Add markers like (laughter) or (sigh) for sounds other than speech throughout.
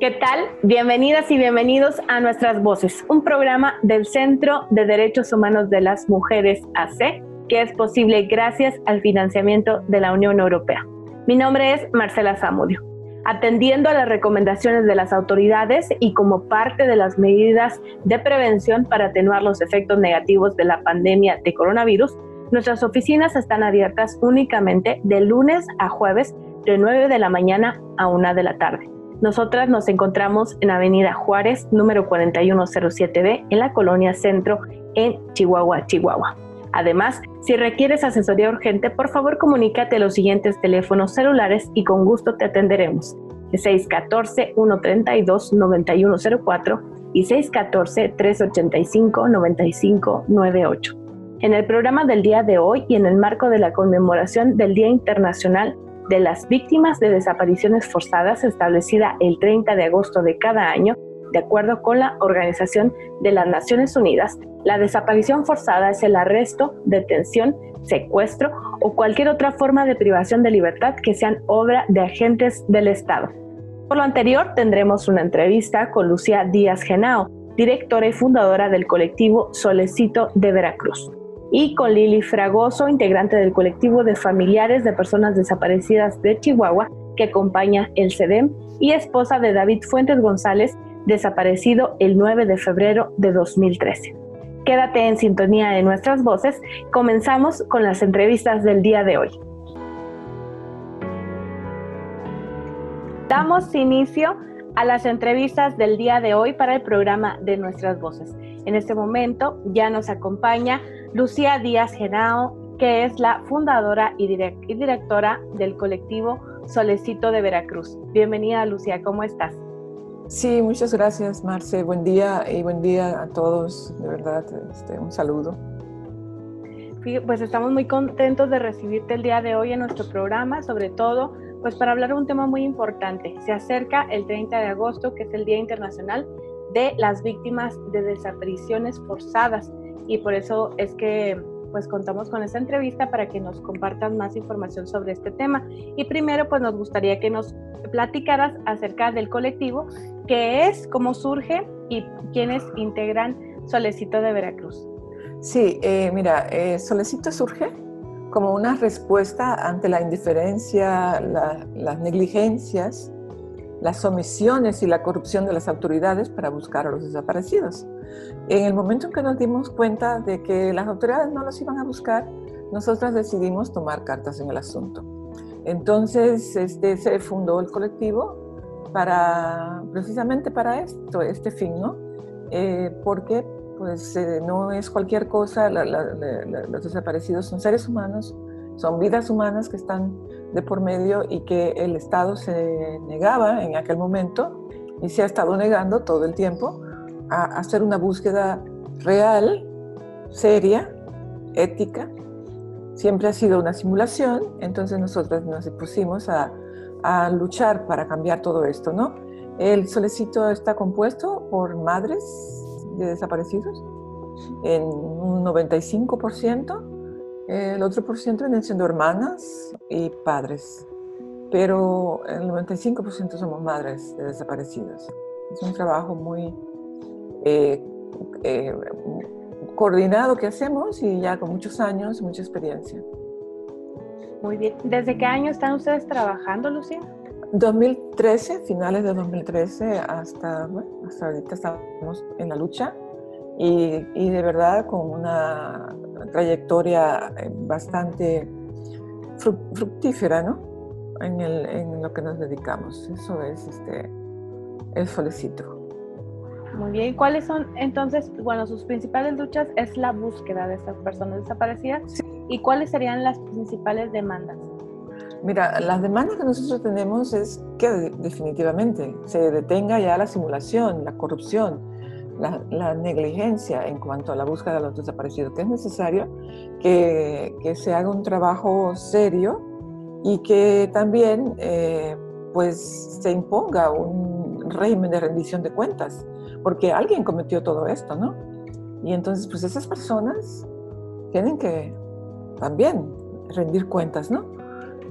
¿Qué tal? Bienvenidas y bienvenidos a Nuestras Voces, un programa del Centro de Derechos Humanos de las Mujeres AC, que es posible gracias al financiamiento de la Unión Europea. Mi nombre es Marcela Zamudio. Atendiendo a las recomendaciones de las autoridades y como parte de las medidas de prevención para atenuar los efectos negativos de la pandemia de coronavirus, nuestras oficinas están abiertas únicamente de lunes a jueves de 9 de la mañana a 1 de la tarde. Nosotras nos encontramos en Avenida Juárez, número 4107B, en la colonia Centro, en Chihuahua, Chihuahua. Además, si requieres asesoría urgente, por favor comunícate a los siguientes teléfonos celulares y con gusto te atenderemos. 614-132-9104 y 614-385-9598. En el programa del día de hoy y en el marco de la conmemoración del Día Internacional de las víctimas de desapariciones forzadas establecida el 30 de agosto de cada año, de acuerdo con la Organización de las Naciones Unidas, la desaparición forzada es el arresto, detención, secuestro o cualquier otra forma de privación de libertad que sean obra de agentes del Estado. Por lo anterior, tendremos una entrevista con Lucía Díaz Genao, directora y fundadora del colectivo Solecito de Veracruz y con Lili Fragoso, integrante del colectivo de familiares de personas desaparecidas de Chihuahua, que acompaña el CEDEM, y esposa de David Fuentes González, desaparecido el 9 de febrero de 2013. Quédate en sintonía de nuestras voces. Comenzamos con las entrevistas del día de hoy. Damos inicio a las entrevistas del día de hoy para el programa de nuestras voces. En este momento ya nos acompaña Lucía Díaz Genao, que es la fundadora y, directora del colectivo Solecito de Veracruz. Bienvenida, Lucía, ¿cómo estás? Sí, muchas gracias, Marce. Buen día y buen día a todos. De verdad, este, un saludo. Pues estamos muy contentos de recibirte el día de hoy en nuestro programa, sobre todo pues para hablar un tema muy importante. Se acerca el 30 de agosto, que es el Día Internacional de las Víctimas de Desapariciones Forzadas y por eso es que pues contamos con esta entrevista para que nos compartas más información sobre este tema. Y primero pues nos gustaría que nos platicaras acerca del colectivo, qué es, cómo surge y quiénes integran Solecito de Veracruz. Sí, eh, mira, eh, Solecito surge como una respuesta ante la indiferencia, las negligencias, las omisiones y la corrupción de las autoridades para buscar a los desaparecidos. En el momento en que nos dimos cuenta de que las autoridades no los iban a buscar, nosotras decidimos tomar cartas en el asunto. Entonces este, se fundó el colectivo para, precisamente para esto, este fin, ¿no? Eh, porque pues, eh, no es cualquier cosa, los desaparecidos son seres humanos, son vidas humanas que están de por medio y que el Estado se negaba en aquel momento y se ha estado negando todo el tiempo a hacer una búsqueda real, seria, ética. Siempre ha sido una simulación, entonces nosotros nos pusimos a, a luchar para cambiar todo esto, ¿no? El solecito está compuesto por madres de desaparecidos en un 95%, el otro por ciento vienen siendo hermanas y padres, pero el 95% somos madres de desaparecidos. Es un trabajo muy eh, eh, coordinado que hacemos y ya con muchos años, mucha experiencia. Muy bien. ¿Desde qué año están ustedes trabajando, Lucía? 2013, finales de 2013 hasta, hasta ahorita estamos en la lucha y, y de verdad con una trayectoria eh, bastante fructífera, ¿no? En, el, en, lo que nos dedicamos. Eso es este, el solecito. Muy bien. ¿Cuáles son entonces, bueno, sus principales luchas es la búsqueda de estas personas desaparecidas? ¿Y cuáles serían las principales demandas? Mira, las demandas que nosotros tenemos es que definitivamente se detenga ya la simulación, la corrupción, la, negligencia en cuanto a la búsqueda de los desaparecidos, que es necesario que, que se haga un trabajo serio y que también eh, pues se imponga un régimen de rendición de cuentas, porque alguien cometió todo esto, ¿no? Y entonces pues esas personas tienen que también rendir cuentas, ¿no?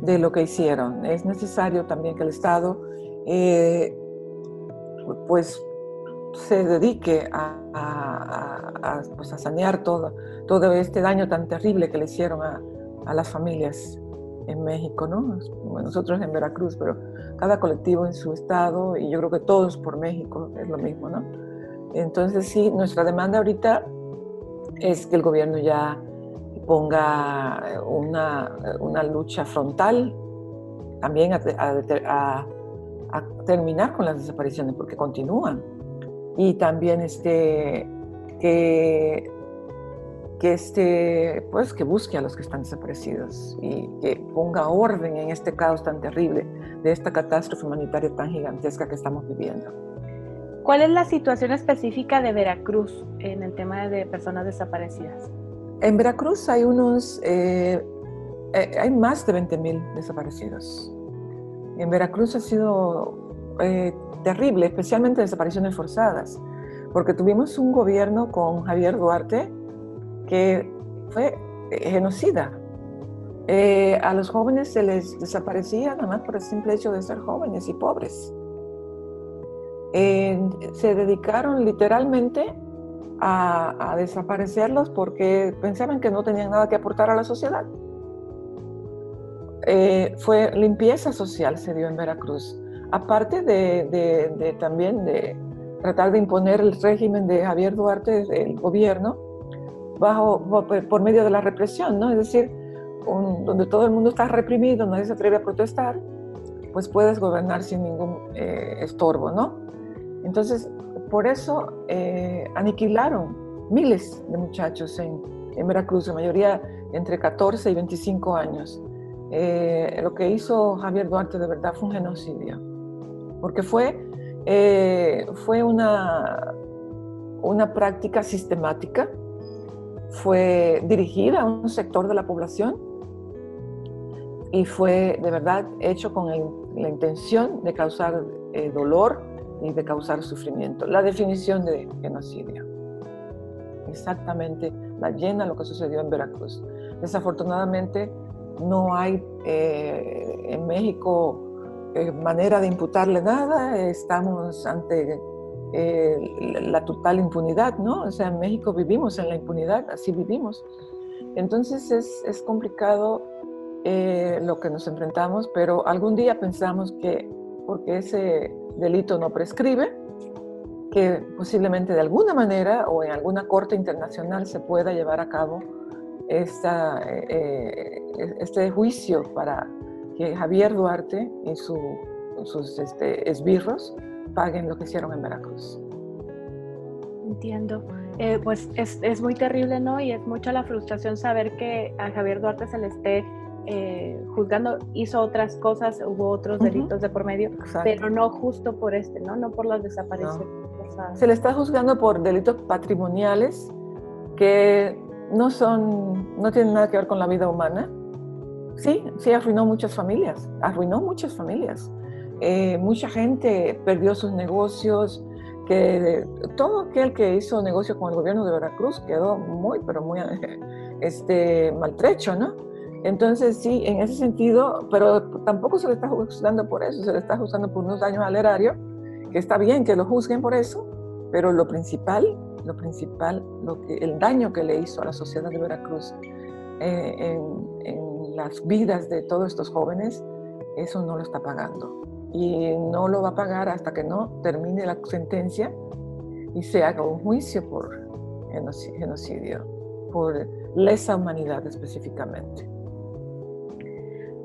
De lo que hicieron. Es necesario también que el Estado eh, pues se dedique a, pues, a, sanear todo, todo este daño tan terrible que le hicieron a, las familias en México, ¿no? Nosotros en Veracruz, pero cada colectivo en su estado y yo creo que todos por México es lo mismo, ¿no? Entonces sí, nuestra demanda ahorita es que el gobierno ya ponga una, una lucha frontal también a, a, terminar con las desapariciones, porque continúan y también este, que, que, este, pues, que busque a los que están desaparecidos y que ponga orden en este caos tan terrible de esta catástrofe humanitaria tan gigantesca que estamos viviendo. ¿Cuál es la situación específica de Veracruz en el tema de personas desaparecidas? En Veracruz hay unos, eh, eh, hay más de 20.000 desaparecidos. En Veracruz ha sido eh, terrible, especialmente desapariciones forzadas, porque tuvimos un gobierno con Javier Duarte que fue genocida. A los jóvenes se les desaparecía nada más por el simple hecho de ser jóvenes y pobres. se dedicaron literalmente a, desaparecerlos porque pensaban que no tenían nada que aportar a la sociedad. fue limpieza social, se dio en Veracruz aparte de, también de tratar de imponer el régimen de Javier Duarte, el gobierno, bajo, por medio de la represión, ¿no? Es decir, donde todo el mundo está reprimido, nadie se atreve a protestar, pues puedes gobernar sin ningún eh, estorbo, ¿no? Entonces, por eso eh, aniquilaron miles de muchachos en, en, Veracruz, la mayoría entre 14 y 25 años. Eh, lo que hizo Javier Duarte de verdad fue un genocidio porque fue, eh, fue una, una práctica sistemática, fue dirigida a un sector de la población y fue de verdad hecho con la intención de causar dolor y de causar sufrimiento. La definición de genocidio. Exactamente la llena lo que sucedió en Veracruz. Desafortunadamente no hay eh, en México eh, manera de imputarle nada, estamos ante eh, la total impunidad, ¿no? O sea, en México vivimos en la impunidad, así vivimos. Entonces es, es complicado eh, lo que nos enfrentamos, pero algún día pensamos que porque ese delito no prescribe, que posiblemente de alguna manera o en alguna corte internacional se pueda llevar a cabo esta, este juicio para que Javier Duarte y sus este, esbirros paguen lo que hicieron en Veracruz. Entiendo. Eh, pues es, es, muy terrible, ¿no? Y es mucha la frustración saber que a Javier Duarte se le esté eh, juzgando, hizo otras cosas, hubo otros delitos de por medio, pero no justo por este, ¿no? No por las desapariciones. Se le está juzgando por delitos patrimoniales que no son, no tienen nada que ver con la vida humana Sí, sí, arruinó muchas familias, arruinó muchas familias. Eh, mucha gente perdió sus negocios, que todo aquel que hizo negocio con el gobierno de Veracruz quedó muy, pero muy (laughs) este, maltrecho, ¿no? Entonces, sí, en ese sentido, pero tampoco se le está juzgando por eso, se le está juzgando por unos daños al erario, que está bien que lo juzguen por eso, pero lo principal, lo principal, el daño que le hizo a la sociedad de Veracruz eh, en, en las vidas de todos estos jóvenes, eso no lo está pagando. Y no lo va a pagar hasta que no termine la sentencia y se haga un juicio por genocidio, por lesa humanidad específicamente.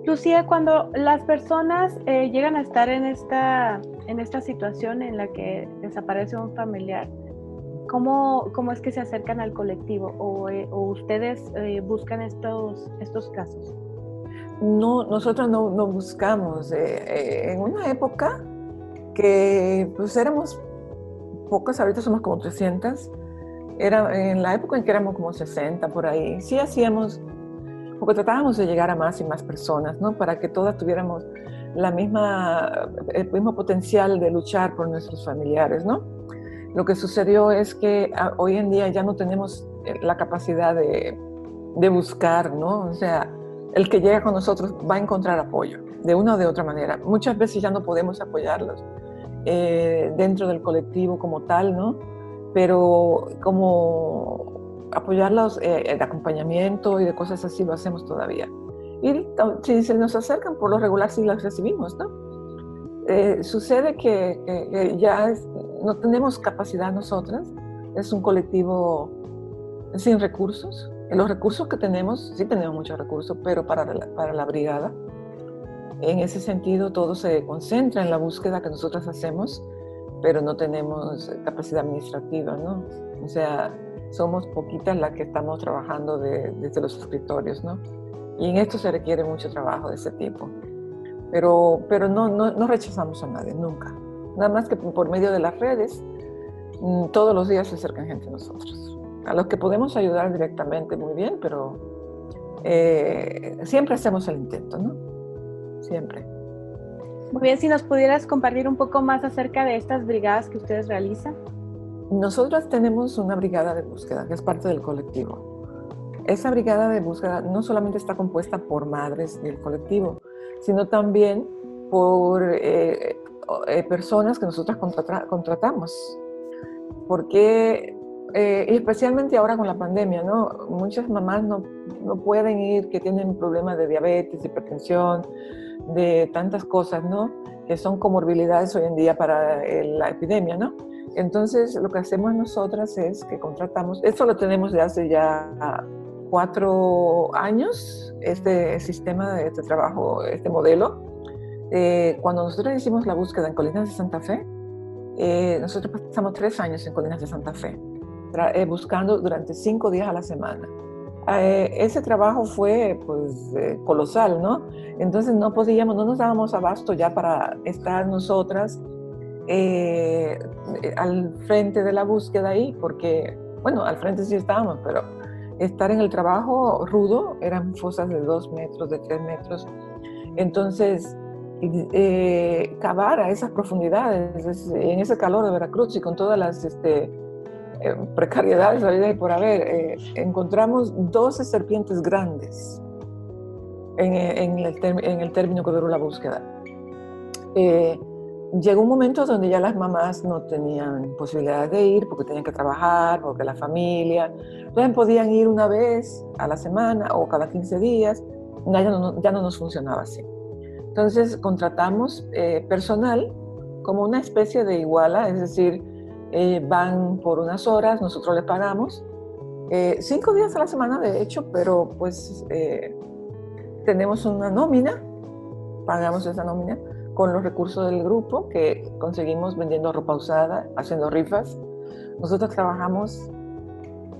Lucía, cuando las personas eh, llegan a estar en esta, en esta situación en la que desaparece un familiar, ¿cómo, cómo es que se acercan al colectivo o, eh, ustedes eh, buscan estos, estos casos? no, nosotros no, no buscamos. Eh, en una época que pues éramos pocas, ahorita somos como 300, era en la época en que éramos como 60 por ahí, sí hacíamos, porque tratábamos de llegar a más y más personas, ¿no? Para que todas tuviéramos la misma, el mismo potencial de luchar por nuestros familiares, ¿no? Lo que sucedió es que ah, hoy en día ya no tenemos eh, la capacidad de, de buscar, ¿no? O sea, el que llega con nosotros va a encontrar apoyo, de una o de otra manera. Muchas veces ya no podemos apoyarlos eh, dentro del colectivo como tal, ¿no? Pero como apoyarlos eh, de acompañamiento y de cosas así lo hacemos todavía. Y si se nos acercan, por lo regular sí las recibimos, ¿no? Eh, sucede que, ya no tenemos capacidad nosotras, es un colectivo sin recursos. Los recursos que tenemos, sí tenemos muchos recursos, pero para para la brigada en ese sentido, todo se concentra en la búsqueda que nosotros hacemos, pero no tenemos capacidad administrativa, ¿no? O sea, somos poquitas las que estamos trabajando desde los escritorios, ¿no? Y en esto se requiere mucho trabajo de ese tipo. Pero, pero no, no, no rechazamos a nadie, nunca. Nada más que por medio de las redes, mm, todos los días se acercan gente a nosotros. A los que podemos ayudar directamente, muy bien, pero eh, siempre hacemos el intento, ¿no? siempre. Muy bien, si nos pudieras compartir un poco más acerca de estas brigadas que ustedes realizan. Nosotros tenemos una brigada de búsqueda que es parte del colectivo. Esa brigada de búsqueda no solamente está compuesta por madres del colectivo, sino también por eh, eh, personas que nosotras contratamos. Porque, eh, especialmente ahora con la pandemia, ¿no? muchas mamás no, no pueden ir, que tienen problemas de diabetes, hipertensión, de tantas cosas, ¿no? Que son comorbilidades hoy en día para la epidemia, ¿no? Entonces, lo que hacemos nosotras es que contratamos, esto lo tenemos de hace ya cuatro años, este sistema, este trabajo, este modelo. Eh, cuando nosotros hicimos la búsqueda en Colinas de Santa Fe, eh, nosotros pasamos tres años en Colinas de Santa Fe, eh, buscando durante cinco días a la semana. Eh, ese trabajo fue pues eh, colosal, ¿no? Entonces no podíamos, no nos dábamos abasto ya para estar nosotras eh, al frente de la búsqueda ahí, porque, bueno, al frente sí estábamos, pero estar en el trabajo rudo, eran fosas de dos metros, de tres metros, entonces cavar a esas profundidades, en ese calor de Veracruz y con todas las... Este, eh, precariedades la vida y por haber, eh, encontramos 12 serpientes grandes en, en, el, en, el, término que duró la búsqueda. Eh, llegó un momento donde ya las mamás no tenían posibilidad de ir porque tenían que trabajar, porque la familia, entonces podían ir una vez a la semana o cada 15 días, ya no, ya no nos funcionaba así. Entonces contratamos personal como una especie de iguala, es decir, eh, van por unas horas, nosotros les pagamos. Eh, cinco días a la semana, de hecho, pero pues eh, tenemos una nómina, pagamos esa nómina con los recursos del grupo que conseguimos vendiendo ropa usada, haciendo rifas. Nosotros trabajamos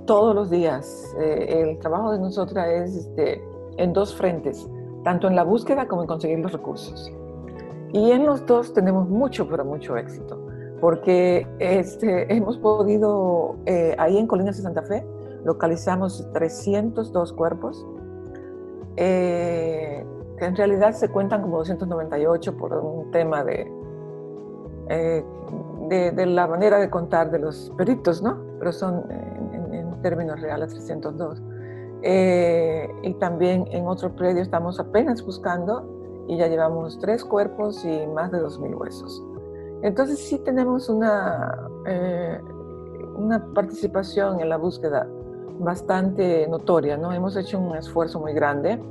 todos los días. el trabajo de nosotras es este, en dos frentes, tanto en la búsqueda como en conseguir los recursos. Y en los dos tenemos mucho, pero mucho éxito porque este, (laughs) hemos podido, eh, ahí en Colinas de Santa Fe, localizamos 302 cuerpos, eh, que en realidad se cuentan como 298 por un tema de, eh, de, la manera de contar de los peritos, ¿no? Pero son en, en términos reales 302. y también en otro predio estamos apenas buscando y ya llevamos tres cuerpos y más de 2.000 huesos. Entonces sí tenemos una, eh, una participación en la búsqueda bastante notoria, ¿no? Hemos hecho un esfuerzo muy grande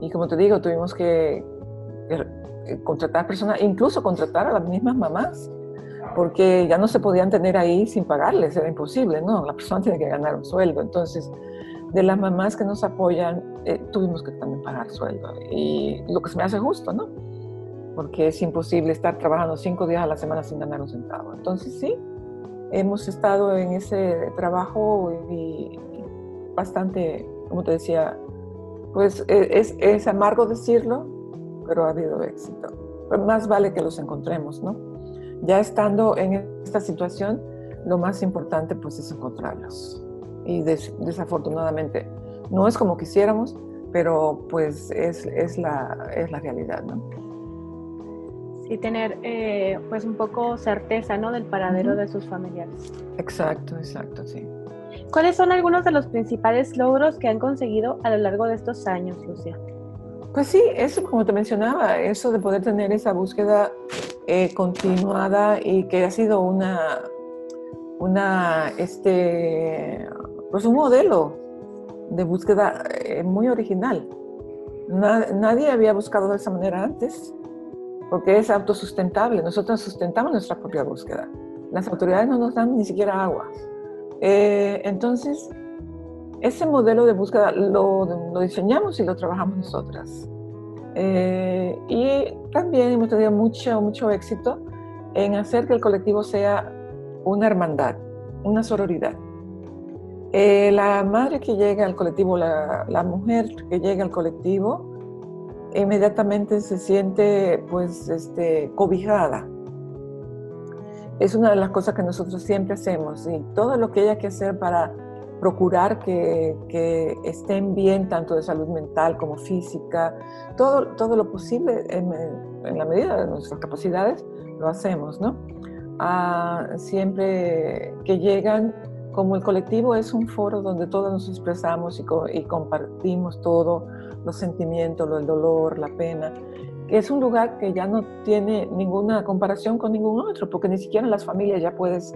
y como te digo, tuvimos que eh, contratar personas, incluso contratar a las mismas mamás, porque ya no se podían tener ahí sin pagarles, era imposible, ¿no? La persona tiene que ganar un sueldo. Entonces, de las mamás que nos apoyan, eh, tuvimos que también pagar sueldo. Y lo que se me hace justo, ¿no? porque es imposible estar trabajando cinco días a la semana sin ganar un centavo. Entonces sí, hemos estado en ese trabajo y, bastante, como te decía, pues e, es, es amargo decirlo, pero ha habido éxito. Pero más vale que los encontremos, ¿no? Ya estando en esta situación, lo más importante pues es encontrarlos. Y desafortunadamente no es como quisiéramos, pero pues es, es, la, es la realidad, ¿no? Sí, tener eh, pues un poco certeza, ¿no? Del paradero de sus familiares. Exacto, exacto, sí. ¿Cuáles son algunos de los principales logros que han conseguido a lo largo de estos años, Lucia? Pues sí, eso como te mencionaba, eso de poder tener esa búsqueda eh, continuada y que ha sido una, una, este, pues un modelo de búsqueda eh, muy original. nadie había buscado de esa manera antes, porque es autosustentable. Nosotros sustentamos nuestra propia búsqueda. Las autoridades no nos dan ni siquiera agua. Eh, entonces, ese modelo de búsqueda lo, lo, diseñamos y lo trabajamos nosotras. Eh, y también hemos tenido mucho, mucho éxito en hacer que el colectivo sea una hermandad, una sororidad. Eh, la madre que llega al colectivo, la, la, mujer que llega al colectivo, inmediatamente se siente pues este, cobijada es una de las cosas que nosotros siempre hacemos y todo lo que haya que hacer para procurar que, estén bien tanto de salud mental como física, todo, todo lo posible en, la medida de nuestras capacidades lo hacemos, ¿no? Ah, siempre que llegan, como el colectivo es un foro donde todos nos expresamos y, y compartimos todo, los sentimientos, el dolor, la pena, es un lugar que ya no tiene ninguna comparación con ningún otro, porque ni siquiera en las familias ya puedes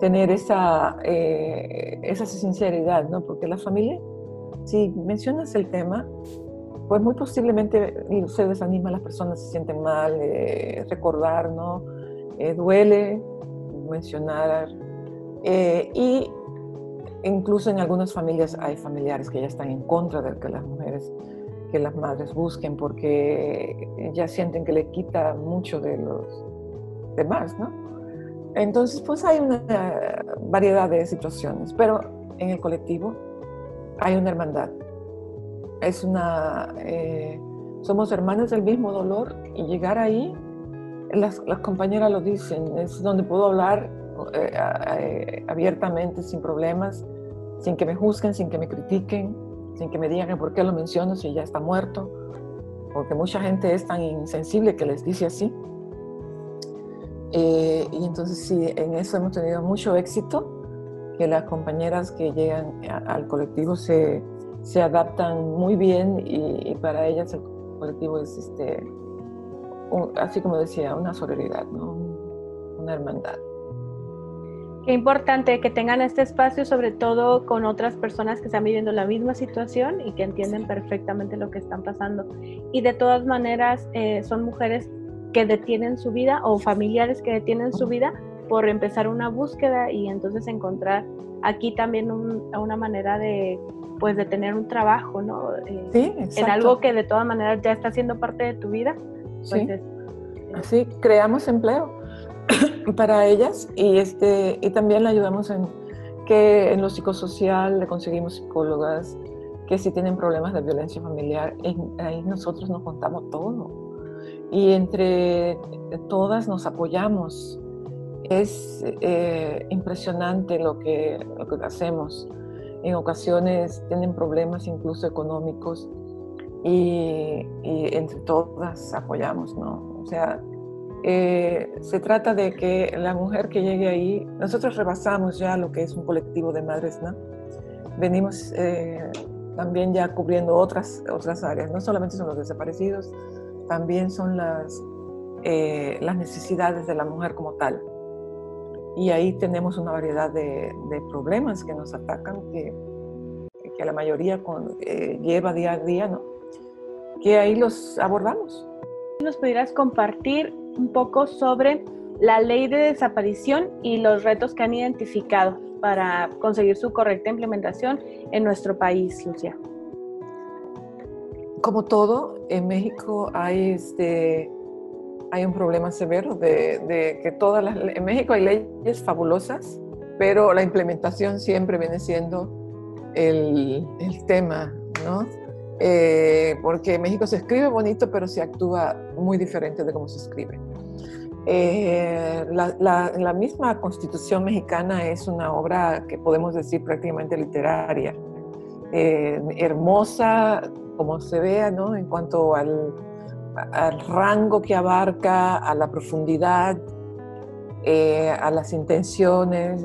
tener esa, eh, esa sinceridad, ¿no? Porque la familia, si mencionas el tema, pues muy posiblemente se desanima, las personas se sienten mal, eh, recordar, ¿no? Eh, duele mencionar. y incluso en algunas familias hay familiares que ya están en contra de que las mujeres que las madres busquen porque ya sienten que le quita mucho de los demás, ¿no? Entonces, pues hay una variedad de situaciones, pero en el colectivo hay una hermandad. Es una, eh, somos hermanos del mismo dolor y llegar ahí, las, las compañeras lo dicen, es donde puedo hablar eh, eh, abiertamente, sin problemas, sin que me juzguen, sin que me critiquen, sin que me digan por qué lo menciono si ya está muerto, porque mucha gente es tan insensible que les dice así. Eh, y entonces sí, en eso hemos tenido mucho éxito, que las compañeras que llegan al colectivo se, se adaptan muy bien y, para ellas el colectivo es, este, así como decía, una sororidad, ¿no? una hermandad. Qué importante que tengan este espacio, sobre todo con otras personas que están viviendo la misma situación y que entienden perfectamente lo que están pasando. Y de todas maneras, eh, son mujeres que detienen su vida o familiares que detienen su vida por empezar una búsqueda y entonces encontrar aquí también una manera de pues de tener un trabajo, ¿no? Eh, sí, en algo que de todas maneras ya está siendo parte de tu vida. Pues sí. Así creamos empleo (coughs) para ellas y, este, y también le ayudamos en que en lo psicosocial le conseguimos psicólogas que si tienen problemas de violencia familiar, ahí nosotros nos contamos todo. Y entre todas nos apoyamos. Es eh, impresionante lo que, lo que hacemos. En ocasiones tienen problemas incluso económicos y, y entre todas apoyamos, ¿no? O sea, eh, se trata de que la mujer que llegue ahí, nosotros rebasamos ya lo que es un colectivo de madres, ¿no? Venimos eh, también ya cubriendo otras, otras áreas, no solamente son los desaparecidos, también son las, eh, las necesidades de la mujer como tal. Y ahí tenemos una variedad de, de problemas que nos atacan, que, que la mayoría con, lleva día a día, ¿no? Que ahí los abordamos. ¿Nos pudieras compartir un poco sobre la ley de desaparición y los retos que han identificado para conseguir su correcta implementación en nuestro país, Lucia. Como todo, en México hay, este, hay un problema severo de, que todas las... En México hay leyes fabulosas, pero la implementación siempre viene siendo el, el tema, ¿no? Eh, porque México se escribe bonito, pero se actúa muy diferente de cómo se escribe. Eh, la, misma constitución mexicana es una obra que podemos decir prácticamente literaria, eh, hermosa como se vea, ¿no? En cuanto al, al rango que abarca, a la profundidad, a las intenciones.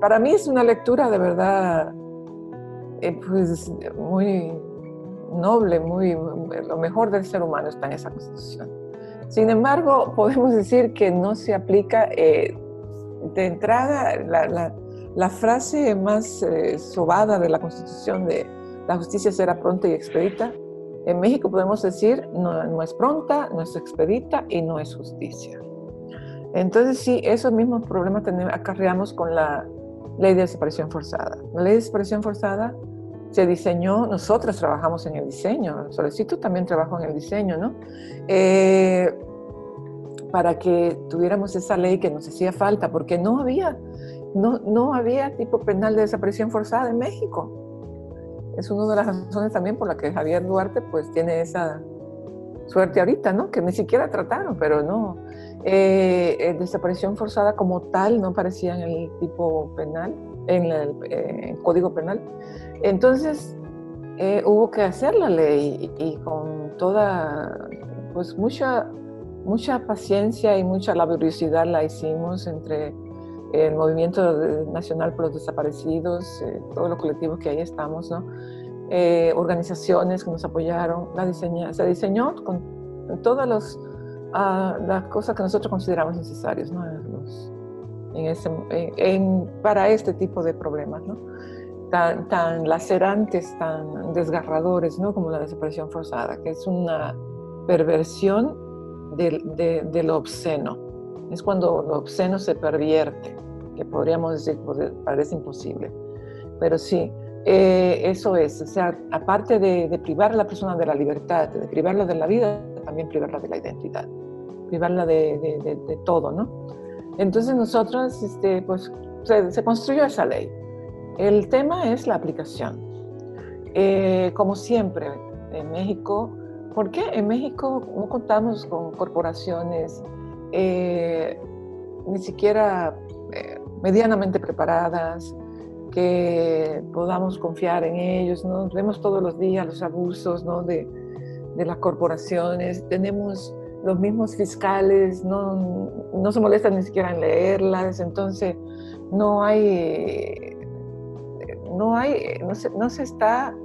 para mí es una lectura de verdad eh, pues muy noble, muy, lo mejor del ser humano está en esa constitución. Sin embargo, podemos decir que no se aplica eh, de entrada la, frase más eh, sobada de la constitución de la justicia será pronta y expedita. En México podemos decir no, no es pronta, no es expedita y no es justicia. Entonces sí, esos mismos problemas acarreamos con la ley de desaparición forzada. La ley de desaparición forzada se diseñó, nosotros trabajamos en el diseño, Solicito también trabajó en el diseño, ¿no? Eh, para que tuviéramos esa ley que nos hacía falta, porque no había, no, no había tipo penal de desaparición forzada en México. Es una de las razones también por la que Javier Duarte pues tiene esa suerte ahorita, ¿no? Que ni siquiera trataron, pero no. Eh, eh, desaparición forzada como tal no aparecía en el tipo penal, en el código penal. Entonces, eh, hubo que hacer la ley y, con toda, pues mucha, mucha paciencia y mucha laboriosidad la hicimos entre el Movimiento Nacional por los Desaparecidos, eh, todos los colectivos que ahí estamos, ¿no? Eh, organizaciones que nos apoyaron, la diseña, se diseñó con todas los, ah, las cosas que nosotros consideramos necesarias ¿no? En ese, para este tipo de problemas. ¿no? tan, lacerantes, tan desgarradores, ¿no? Como la desaparición forzada, que es una perversión de, lo obsceno. Es cuando lo obsceno se pervierte, que podríamos decir, parece imposible. Pero sí, eh, eso es, o sea, aparte de, privar a la persona de la libertad, de privarla de la vida, también privarla de la identidad, privarla de, todo, ¿no? Entonces nosotros, este, pues, se construyó esa ley el tema es la aplicación. Eh, como siempre, en México, ¿por qué en México no contamos con corporaciones eh, ni siquiera eh, medianamente preparadas, que podamos confiar en ellos? ¿no? Vemos todos los días los abusos de, las corporaciones, tenemos los mismos fiscales, no, no se molestan ni siquiera en leerlas, entonces no hay no, hay, no, se, está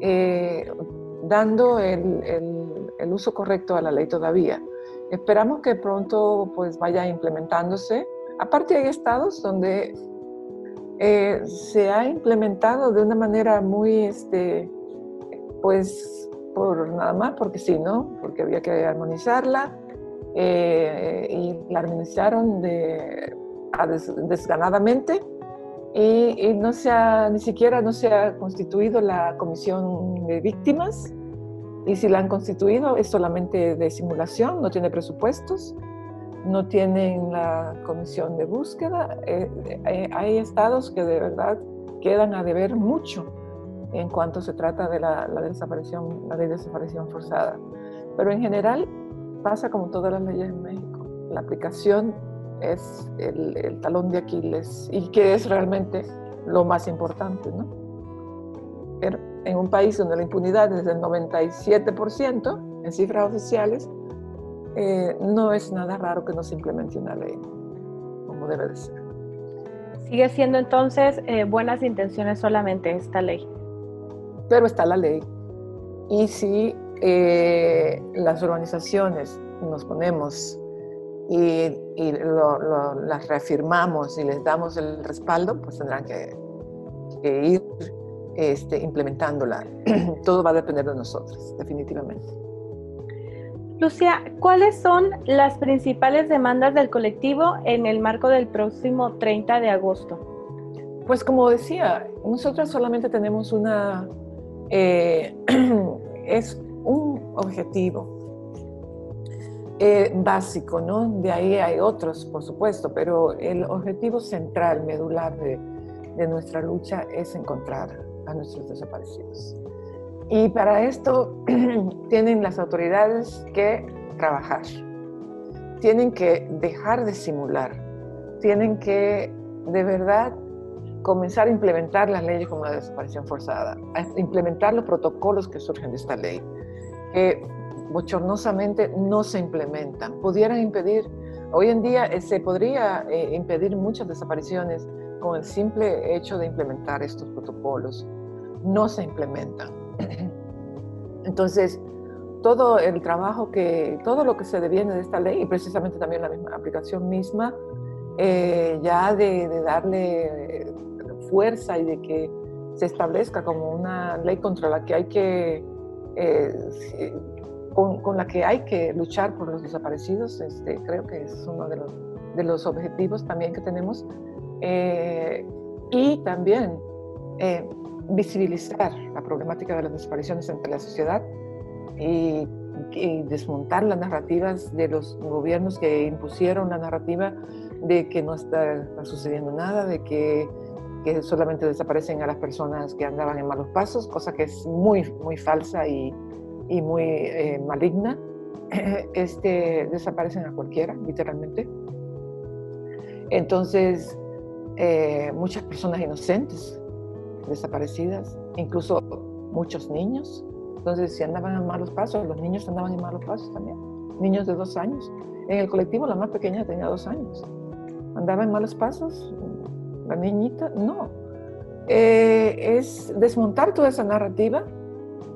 eh, dando el, uso correcto a la ley todavía. Esperamos que pronto pues, vaya implementándose. Aparte hay estados donde eh, se ha implementado de una manera muy, este, pues, por nada más, porque sí, ¿no? Porque había que armonizarla eh, y la armonizaron de, desganadamente y, no se ha, ni siquiera no se ha constituido la comisión de víctimas y si la han constituido es solamente de simulación, no tiene presupuestos, no tienen la comisión de búsqueda. Eh, eh, hay estados que de verdad quedan a deber mucho en cuanto se trata de la, desaparición, la de desaparición forzada. Pero en general pasa como todas las leyes en México. La aplicación es el, talón de Aquiles y que es realmente lo más importante, ¿no? En un país donde la impunidad es del 97% en cifras oficiales, eh, no es nada raro que no se implemente una ley como debe de ser. Sigue siendo entonces eh, buenas intenciones solamente esta ley. Pero está la ley. Y si eh, las organizaciones nos ponemos y, las reafirmamos y les damos el respaldo, pues tendrán que, ir este, implementándola. (clears throat) Todo va a depender de nosotros, definitivamente. Lucia, ¿cuáles son las principales demandas del colectivo en el marco del próximo 30 de agosto? Pues como decía, nosotros solamente tenemos una, eh, (clears throat) es un objetivo, eh, básico, ¿no? De ahí hay otros, por supuesto, pero el objetivo central, medular de, de nuestra lucha es encontrar a nuestros desaparecidos. Y para esto (clears throat) tienen las autoridades que trabajar, tienen que dejar de simular, tienen que de verdad comenzar a implementar las leyes como la desaparición forzada, a implementar los protocolos que surgen de esta ley, que bochornosamente no se implementan. Pudieran impedir, hoy en día eh, se podría eh, impedir muchas desapariciones con el simple hecho de implementar estos protocolos. No se implementan. (clears throat) Entonces, todo el trabajo que, todo lo que se deviene de esta ley, y precisamente también la misma aplicación misma, eh, ya de, darle fuerza y de que se establezca como una ley contra la que hay que, eh, con, la que hay que luchar por los desaparecidos, este, creo que es uno de los, de los objetivos también que tenemos. Eh, y también visibilizar la problemática de las desapariciones entre la sociedad y, desmontar las narrativas de los gobiernos que impusieron la narrativa de que no está, sucediendo nada, de que, que, solamente desaparecen a las personas que andaban en malos pasos, cosa que es muy, muy falsa y, y muy eh, maligna. (clears throat) Este, desaparecen a cualquiera, literalmente. Entonces, eh, muchas personas inocentes desaparecidas, incluso muchos niños. Entonces, si andaban en malos pasos, los niños andaban en malos pasos también. Niños de dos años. En el colectivo, la más pequeña tenía dos años. ¿Andaba en malos pasos? La niñita, no. Eh, es desmontar toda esa narrativa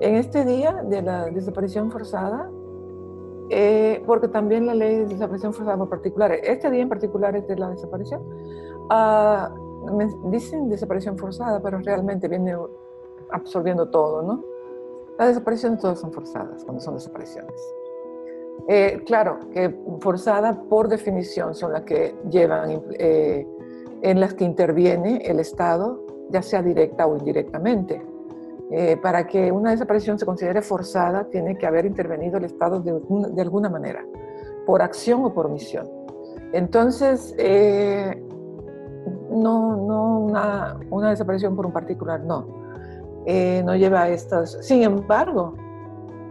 en este día de la desaparición forzada, eh, porque también la ley de desaparición forzada por particular, este día en particular es de la desaparición, uh, dicen desaparición forzada, pero realmente viene absorbiendo todo, ¿no? Las desapariciones todas son forzadas cuando son desapariciones. Eh, claro que forzada por definición son las que llevan, en las que interviene el Estado, ya sea directa o indirectamente. Eh, para que una desaparición se considere forzada, tiene que haber intervenido el Estado de, de alguna manera, por acción o por omisión. Entonces, no, no una, una desaparición por un particular, no. Eh, no lleva a estas. Sin embargo,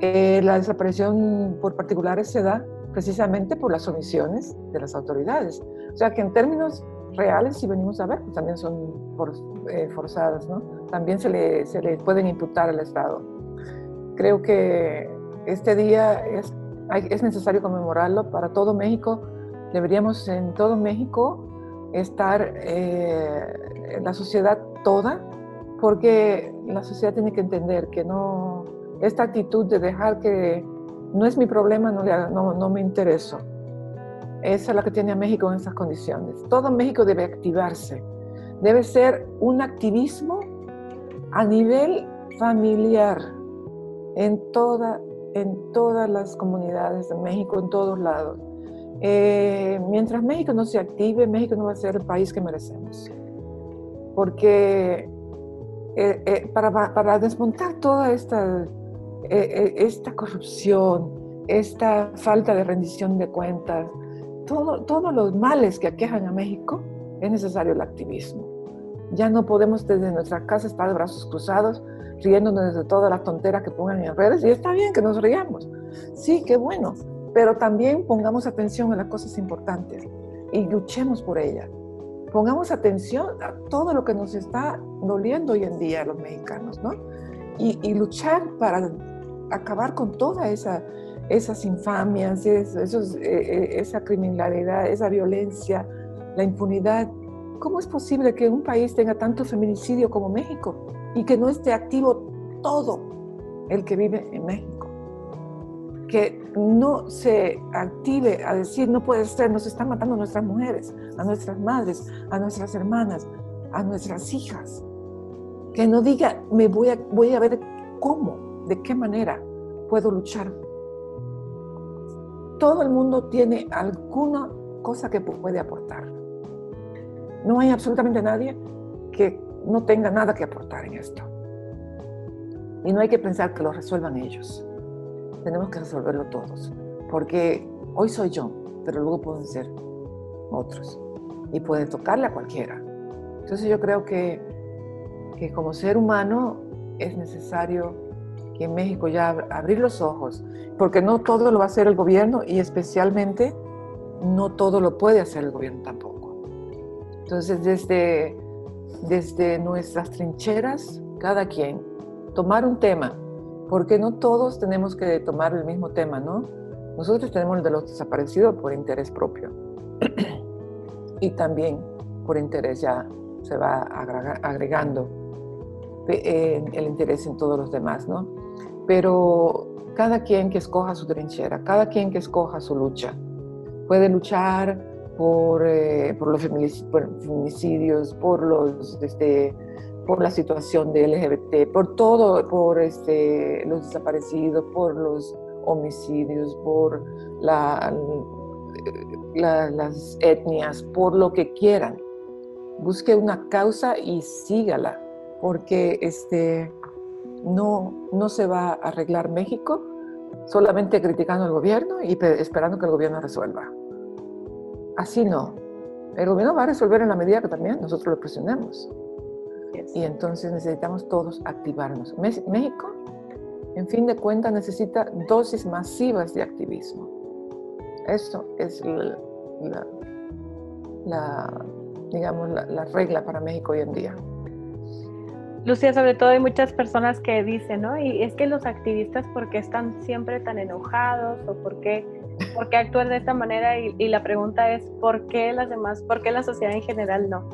eh, la desaparición por particulares se da precisamente por las omisiones de las autoridades. O sea que en términos reales, si venimos a ver, pues también son eh, forzadas. También se le, se le pueden imputar al Estado. Creo que este día es, es necesario conmemorarlo para todo México. Deberíamos en todo México estar eh, la sociedad toda, porque la sociedad tiene que entender que no, esta actitud de dejar que no es mi problema, no, no, no me intereso. Esa es la que tiene México en esas condiciones. Todo México debe activarse. Debe ser un activismo a nivel familiar en, toda, en todas las comunidades de México, en todos lados. Eh, mientras México no se active, México no va a ser el país que merecemos. Porque eh, eh, para, para, desmontar toda esta, esta corrupción, esta falta de rendición de cuentas, todo, todos los males que aquejan a México, es necesario el activismo. Ya no podemos desde nuestra casa estar de brazos cruzados, riéndonos de todas las tonteras que pongan en redes, y está bien que nos riamos. Sí, qué bueno, pero también pongamos atención a las cosas importantes y luchemos por ellas. Pongamos atención a todo lo que nos está doliendo hoy en día a los mexicanos, ¿no? Y, luchar para acabar con toda esa, esas infamias, esos, eh, eh, esa criminalidad, esa violencia, la impunidad. ¿Cómo es posible que un país tenga tanto feminicidio como México y que no esté activo todo el que vive en México? que no se active a decir, no puede ser, nos están matando a nuestras mujeres, a nuestras madres, a nuestras hermanas, a nuestras hijas. Que no diga, me voy a, voy a ver cómo, de qué manera puedo luchar. Todo el mundo tiene alguna cosa que puede aportar. No hay absolutamente nadie que no tenga nada que aportar en esto. Y no hay que pensar que lo resuelvan ellos tenemos que resolverlo todos, porque hoy soy yo, pero luego pueden ser otros y puede tocarle a cualquiera. Entonces yo creo que, que como ser humano es necesario aquí en México ya abrir los ojos, porque no todo lo va a hacer el gobierno y especialmente no todo lo puede hacer el gobierno tampoco. Entonces, desde, desde nuestras trincheras, cada quien, tomar un tema, porque no todos tenemos que tomar el mismo tema, ¿no? Nosotros tenemos el de los desaparecidos por interés propio (clears throat) y también por interés ya se va agregando el interés en todos los demás, ¿no? Pero cada quien que escoja su trinchera, cada quien que escoja su lucha, puede luchar por, eh, los feminicidios, por, los, este, por la situación de LGBT, por todo, por este, los desaparecidos, por los homicidios, por la, las etnias, por lo que quieran. Busque una causa y sígala, porque este, no, no se va a arreglar México solamente criticando al gobierno y esperando que el gobierno resuelva. Así no. El gobierno va a resolver en la medida que también nosotros lo presionemos. Y entonces necesitamos todos activarnos. México, en fin de cuentas, necesita dosis masivas de activismo. Eso es la, digamos, la regla para México hoy en día. Lucía, sobre todo hay muchas personas que dicen, ¿no? Y es que los activistas, ¿por qué están siempre tan enojados? ¿O por qué, por qué actúan de esta manera? Y, la pregunta es, ¿por qué las demás, por qué la sociedad en general no?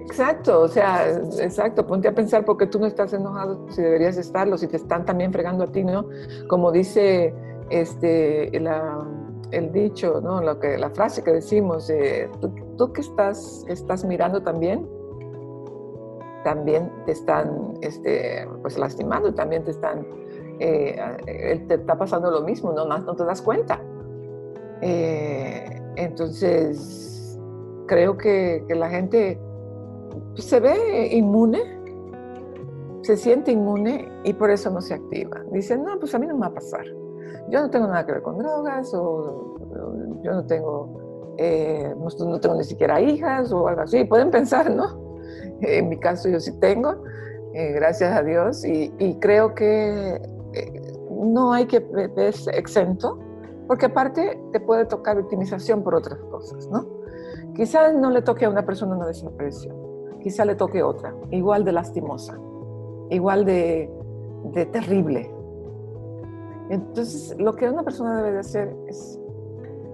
Exacto, o sea, exacto, ponte a pensar por qué tú no estás enojado si deberías estarlo, si te están también fregando a ti, ¿no? Como dice este, el dicho, ¿no? Lo que, la frase que decimos, ¿tú, tú estás, estás mirando también, también te están este, pues, lastimando, también te están, eh, te está pasando lo mismo, no, no te das cuenta. Eh, entonces, creo que, que la gente pues, se ve inmune, se siente inmune y por eso no se activa. Dicen, no, pues a mí no me va a pasar. Yo no tengo nada que ver con drogas o, yo no tengo, eh, no tengo ni siquiera hijas o algo así. Pueden pensar, ¿no? En mi caso yo sí tengo, eh, gracias a Dios, y, creo que eh, no hay que verse exento, porque aparte te puede tocar victimización por otras cosas, ¿no? Quizás no le toque a una persona una desaparición, quizá le toque otra, igual de lastimosa, igual de, de terrible. Entonces, lo que una persona debe de hacer es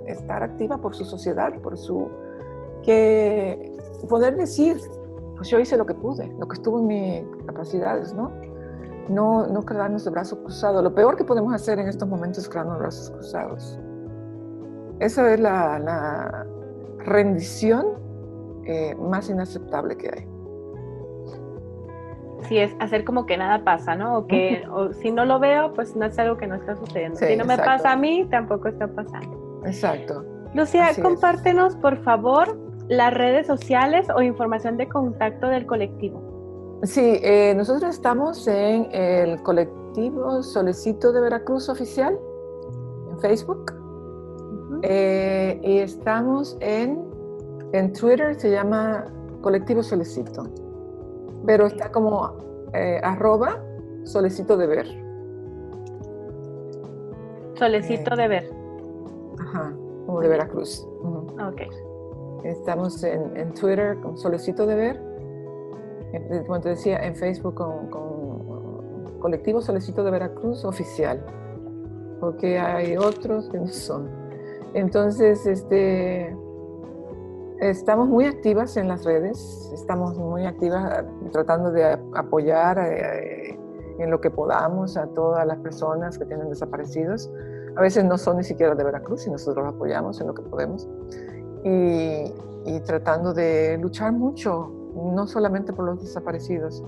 estar activa por su sociedad, por su... que poder decir, pues yo hice lo que pude, lo que estuvo en mis capacidades, ¿no? No, no quedarnos de brazos cruzados. Lo peor que podemos hacer en estos momentos es quedarnos de brazos cruzados. Esa es la, rendición eh, más inaceptable que hay. Sí, es hacer como que nada pasa, ¿no? O que si no lo veo, pues no es algo que no está sucediendo. si no me pasa a mí, tampoco está pasando. Exacto. Lucía, compártenos, por favor, las redes sociales o información de contacto del colectivo. Sí, eh, nosotros estamos en el colectivo Solecito de Veracruz Oficial, en Facebook. Eh, y estamos en, en Twitter, se llama Colectivo Solecito. Pero está como eh, arroba Solecito de Ver. Solecito de Ver. Ajá, como de Veracruz. Ok. Estamos en, Twitter con Solecito de Ver. Como te decía, en Facebook con, Colectivo Solecito de Veracruz Oficial. Porque hay otros que no son. Entonces, este, estamos muy activas en las redes. Estamos muy activas tratando de apoyar eh, en lo que podamos a todas las personas que tienen desaparecidos. A veces no son ni siquiera de Veracruz y nosotros los apoyamos en lo que podemos y, tratando de luchar mucho, no solamente por los desaparecidos.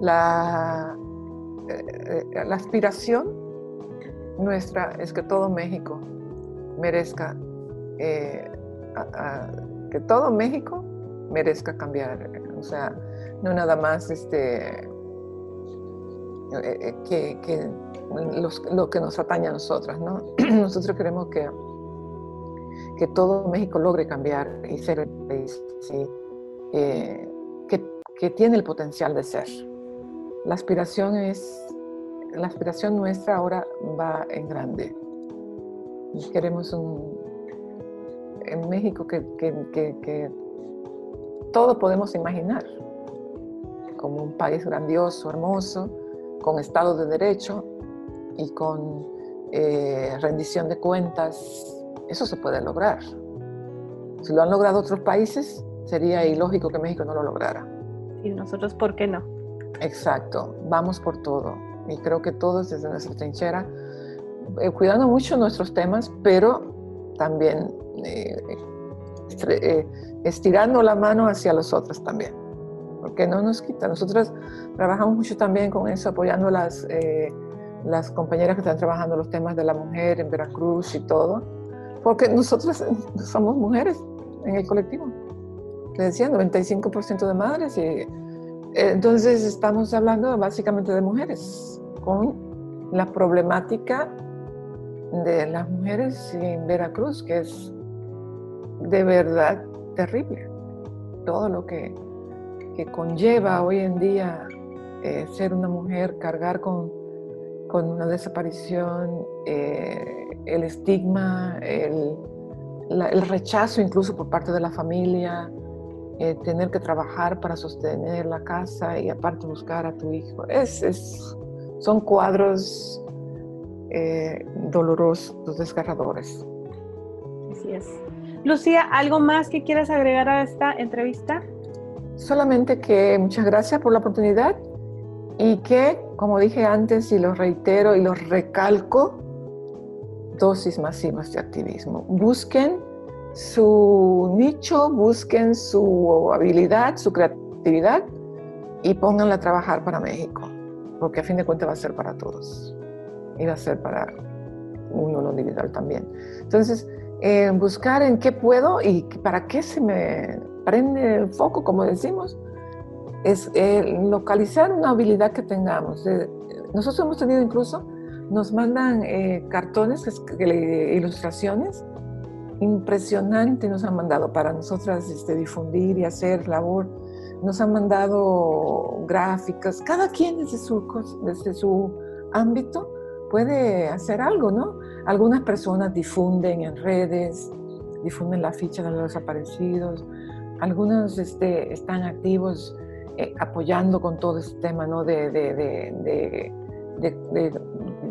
La, eh, eh, aspiración nuestra es que todo México merezca, eh, que todo México merezca cambiar. O sea, no nada más este, que, que lo que nos atañe a nosotras, ¿no? (clears throat) Nosotros queremos que que todo México logre cambiar y ser el país eh, que, tiene el potencial de ser. La aspiración es la aspiración nuestra ahora va en grande. Queremos un, en México que, que podemos imaginar, como un país grandioso, hermoso, con Estado de Derecho y con eh, rendición de cuentas, eso se puede lograr. Si lo han logrado otros países, sería ilógico que México no lo lograra. Y nosotros, ¿por qué no? Exacto, vamos por todo. Y creo que todos desde nuestra trinchera, eh, cuidando mucho nuestros temas, pero también eh, estirando la mano hacia los otros también. Porque no nos quita. Nosotros trabajamos mucho también con eso, apoyando las las compañeras que están trabajando los temas de la mujer en Veracruz y todo, porque nosotros somos mujeres en el colectivo. Le decía, 95% de madres. Y, entonces estamos hablando básicamente de mujeres, con la problemática de las mujeres en Veracruz, que es de verdad terrible. Todo lo que, que conlleva hoy en día eh, ser una mujer, cargar con con una desaparición, eh, el estigma, el, rechazo incluso por parte de la familia, eh, tener que trabajar para sostener la casa y aparte buscar a tu hijo. Es, es son cuadros eh, dolorosos, desgarradores. Así es. Lucía, ¿algo más que quieras agregar a esta entrevista? Solamente que muchas gracias por la oportunidad y que, como dije antes y lo reitero y lo recalco, dosis masivas de activismo. Busquen su nicho, busquen su habilidad, su creatividad y pónganla a trabajar para México, porque a fin de cuentas va a ser para todos y va a ser para uno lo individual también. Entonces, eh, buscar en qué puedo y para qué se me prende el foco, como decimos, es eh, localizar una habilidad que tengamos. Eh, nosotros hemos tenido incluso, nos mandan eh, cartones, ilustraciones, impresionantes nos han mandado para nosotras este, difundir y hacer labor. Nos han mandado gráficas, cada quien desde su, desde su ámbito puede hacer algo, ¿no? Algunas personas difunden en redes, difunden la ficha de los desaparecidos, algunos este, están activos eh, apoyando con todo este tema, ¿no? De, de, de,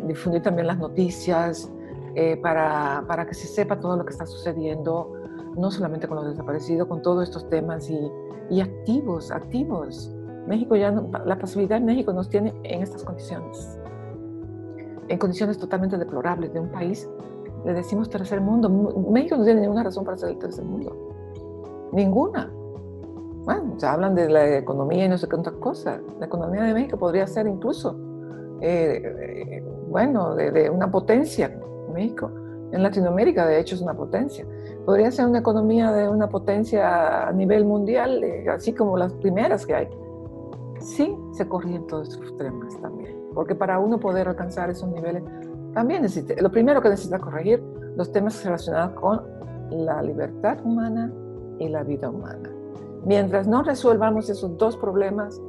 difundir también las noticias eh, para, para, que se sepa todo lo que está sucediendo, no solamente con los desaparecidos, con todos estos temas y, y activos, activos. México ya, la pasividad en México nos tiene en estas condiciones, en condiciones totalmente deplorables de un país, le decimos tercer mundo. México no tiene ninguna razón para ser el tercer mundo, ninguna bueno, se hablan de la economía y no sé qué otras cosas. La economía de México podría ser incluso, eh, eh, bueno, de, una potencia. México, en Latinoamérica, de hecho, es una potencia. Podría ser una economía de una potencia a nivel mundial, eh, así como las primeras que hay. Sí, se corrigen todos estos temas también, porque para uno poder alcanzar esos niveles, también necesita, lo primero que necesita corregir los temas relacionados con la libertad humana y la vida humana. Mientras no resolvamos esos dos problemas,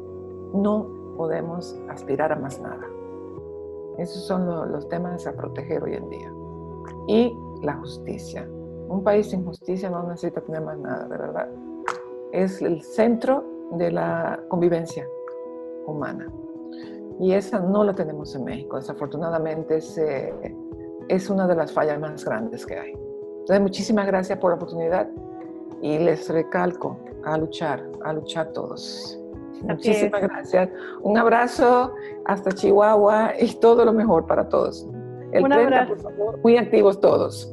no podemos aspirar a más nada. Esos son los temas a proteger hoy en día. Y la justicia. Un país sin justicia no necesita tener más nada, de verdad. Es el centro de la convivencia humana. Y esa no la tenemos en México. Desafortunadamente es, es una de las fallas más grandes que hay. Entonces, muchísimas gracias por la oportunidad y les recalco a luchar, a luchar todos. Muchísimas gracias. Un abrazo hasta Chihuahua y todo lo mejor para todos. El Un abrazo. por favor, muy activos todos.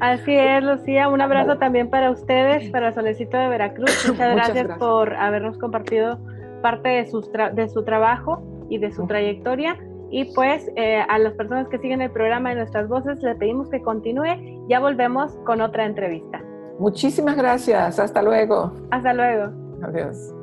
Así es, Lucía. Un abrazo también para ustedes, para Solecito de Veracruz. (coughs) Muchas, gracias, por habernos compartido parte de, sus de su trabajo y de su trayectoria. Y pues eh, a las personas que siguen el programa de Nuestras Voces les pedimos que continúe. Ya volvemos con otra entrevista. Muchísimas gracias. Hasta luego. Hasta luego. Adiós.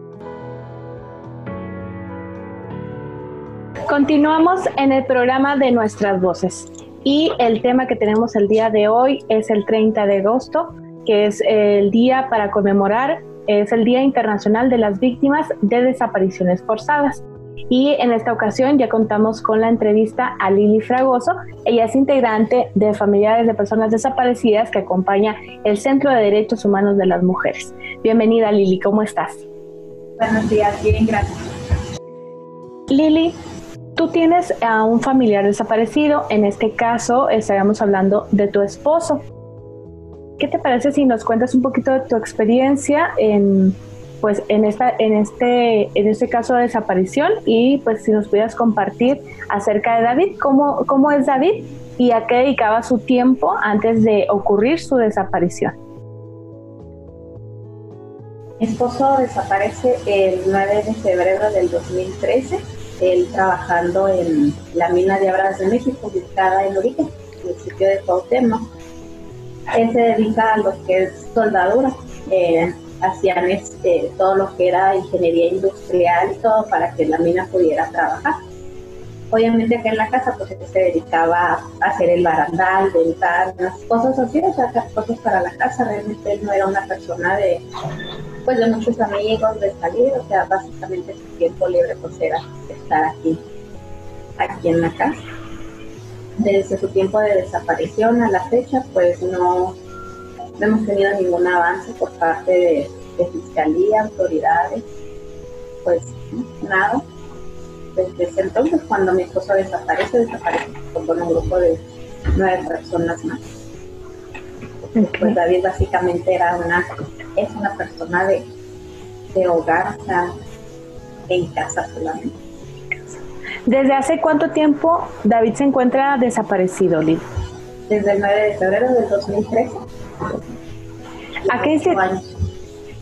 Continuamos en el programa de Nuestras Voces y el tema que tenemos el día de hoy es el 30 de agosto, que es el día para conmemorar, es el Día Internacional de las Víctimas de Desapariciones Forzadas. Y en esta ocasión ya contamos con la entrevista a Lili Fragoso. Ella es integrante de Familiares de Personas Desaparecidas que acompaña el Centro de Derechos Humanos de las Mujeres. Bienvenida Lili, ¿cómo estás? Buenos días, bien, gracias. Lili, tú tienes a un familiar desaparecido, en este caso estaríamos hablando de tu esposo. ¿Qué te parece si nos cuentas un poquito de tu experiencia en pues en esta en este en este caso de desaparición y pues si nos pudieras compartir acerca de David, cómo cómo es David y a qué dedicaba su tiempo antes de ocurrir su desaparición. Mi esposo desaparece el 9 de febrero del 2013, él trabajando en la mina de Abras de México, ubicada en Origen, en el sitio de Cuauhtémoc. Él se dedica a lo que es soldadura, eh, hacían este, todo lo que era ingeniería industrial y todo para que la mina pudiera trabajar. Obviamente acá en la casa pues se dedicaba a hacer el barandal, ventanas, cosas así, o sea, cosas para la casa. Realmente él no era una persona de, pues de muchos amigos, de salir, o sea, básicamente su tiempo libre pues era estar aquí, aquí en la casa. Desde su tiempo de desaparición a la fecha, pues no, no hemos tenido ningún avance por parte de, fiscalía, autoridades, pues nada. Desde ese entonces, cuando mi esposo desaparece, desaparece con un grupo de nueve personas más. Pues David básicamente era una, es una persona de, de hogar, o sea, en casa solamente. ¿Desde hace cuánto tiempo David se encuentra desaparecido, Lili? Desde el 9 de febrero del 2013. ¿A qué,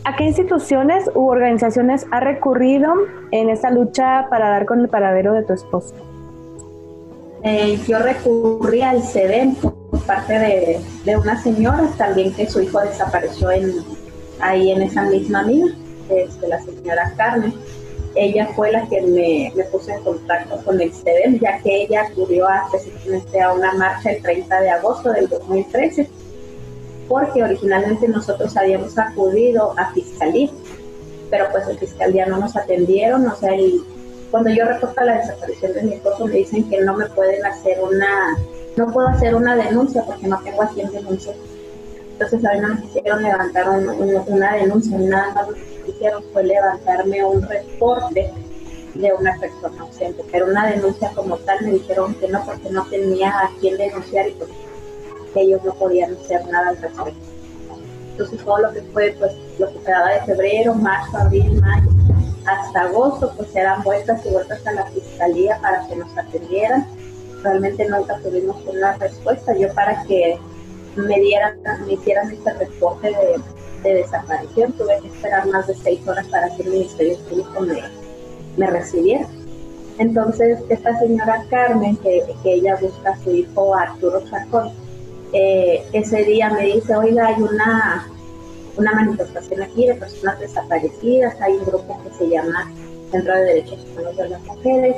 ¿A qué instituciones u organizaciones ha recurrido en esta lucha para dar con el paradero de tu esposo? Eh, yo recurrí al CEDEM por parte de, de, una señora también que su hijo desapareció en, ahí en esa misma mina, este, la señora Carmen. Ella fue la que me, puso en contacto con el CEDEM, ya que ella acudió a, específicamente a una marcha el 30 de agosto del 2013 porque originalmente nosotros habíamos acudido a fiscalía, pero pues en fiscalía no nos atendieron, o sea, cuando yo reporto la desaparición de mi esposo me dicen que no me pueden hacer una, no puedo hacer una denuncia porque no tengo a quien denunciar. Entonces a mí no me quisieron levantar una denuncia, nada más lo que hicieron fue levantarme un reporte de una persona ausente, pero una denuncia como tal me dijeron que no porque no tenía a quien denunciar y pues que ellos no podían hacer nada al respecto. Entonces todo lo que fue, pues lo que quedaba de febrero, marzo, abril, mayo, hasta agosto, pues eran vueltas y vueltas a la fiscalía para que nos atendieran. Realmente nunca tuvimos una respuesta. Yo para que me dieran, me hicieran este reporte de, desaparición, tuve que esperar más de seis horas para que el Ministerio Público me, me recibiera. Entonces, esta señora Carmen, que, que ella busca a su hijo Arturo Chacón, eh, ese día me dice, oiga, hay una, una manifestación aquí de personas desaparecidas, hay un grupo que se llama Centro de Derechos Humanos de las Mujeres,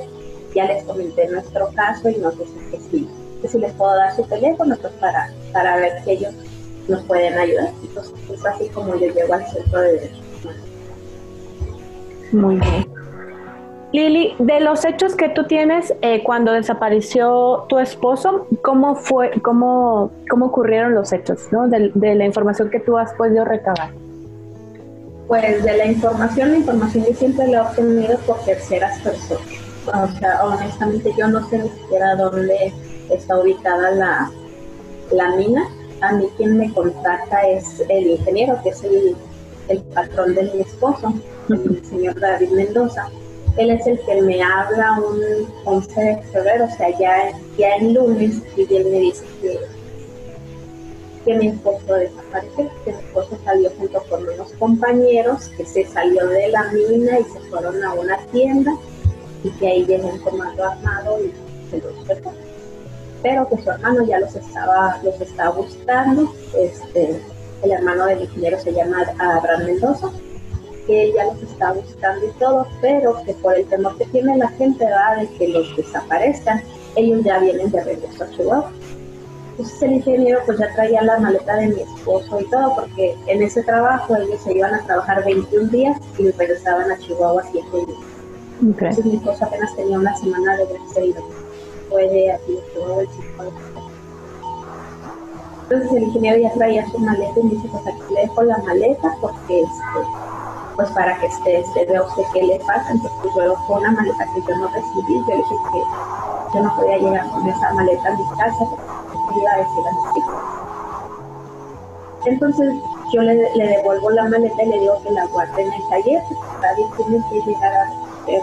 ya les comenté nuestro caso y nos dicen que sí, que si les puedo dar su teléfono pues para, para ver si ellos nos pueden ayudar. Entonces es así como yo llego al Centro de Derechos Humanos. Muy bien. Lili, de los hechos que tú tienes eh, cuando desapareció tu esposo, ¿cómo fue, cómo, cómo ocurrieron los hechos, ¿no? De, la información que tú has podido recabar. Pues de la información, la información yo siempre la he obtenido por terceras personas. O sea, honestamente yo no sé ni siquiera dónde está ubicada la, la mina. A mí quien me contacta es el ingeniero, que es el, el patrón de mi esposo, el señor David Mendoza él es el que me habla un 11 de febrero, o sea, ya, ya en lunes, y él me dice que, que mi esposo desapareció, que mi esposo salió junto con unos compañeros, que se salió de la mina y se fueron a una tienda, y que ahí llegó un comando armado y se los dejó. Pero que su hermano ya los estaba, los estaba buscando, este, el hermano del ingeniero se llama Abraham Mendoza, que ella los está buscando y todo, pero que por el temor que tiene la gente va de que los desaparezcan, ellos ya vienen de regreso a Chihuahua. Entonces el ingeniero pues ya traía la maleta de mi esposo y todo, porque en ese trabajo ellos se iban a trabajar 21 días y regresaban a Chihuahua 7 días. Entonces mi esposo apenas tenía una semana de nacido. Fue de aquí, todo el Entonces el ingeniero ya traía su maleta y me dice, pues aquí le dejo la maleta porque este, pues para que esté, este, vea usted qué le pasa. Entonces pues luego fue una maleta que yo no recibí, yo dije que yo no podía llegar con esa maleta a mi casa porque iba a decir a mis hijos. Entonces yo le, le, devuelvo la maleta y le digo que la guarde en el taller, nadie tiene que llegar a hacer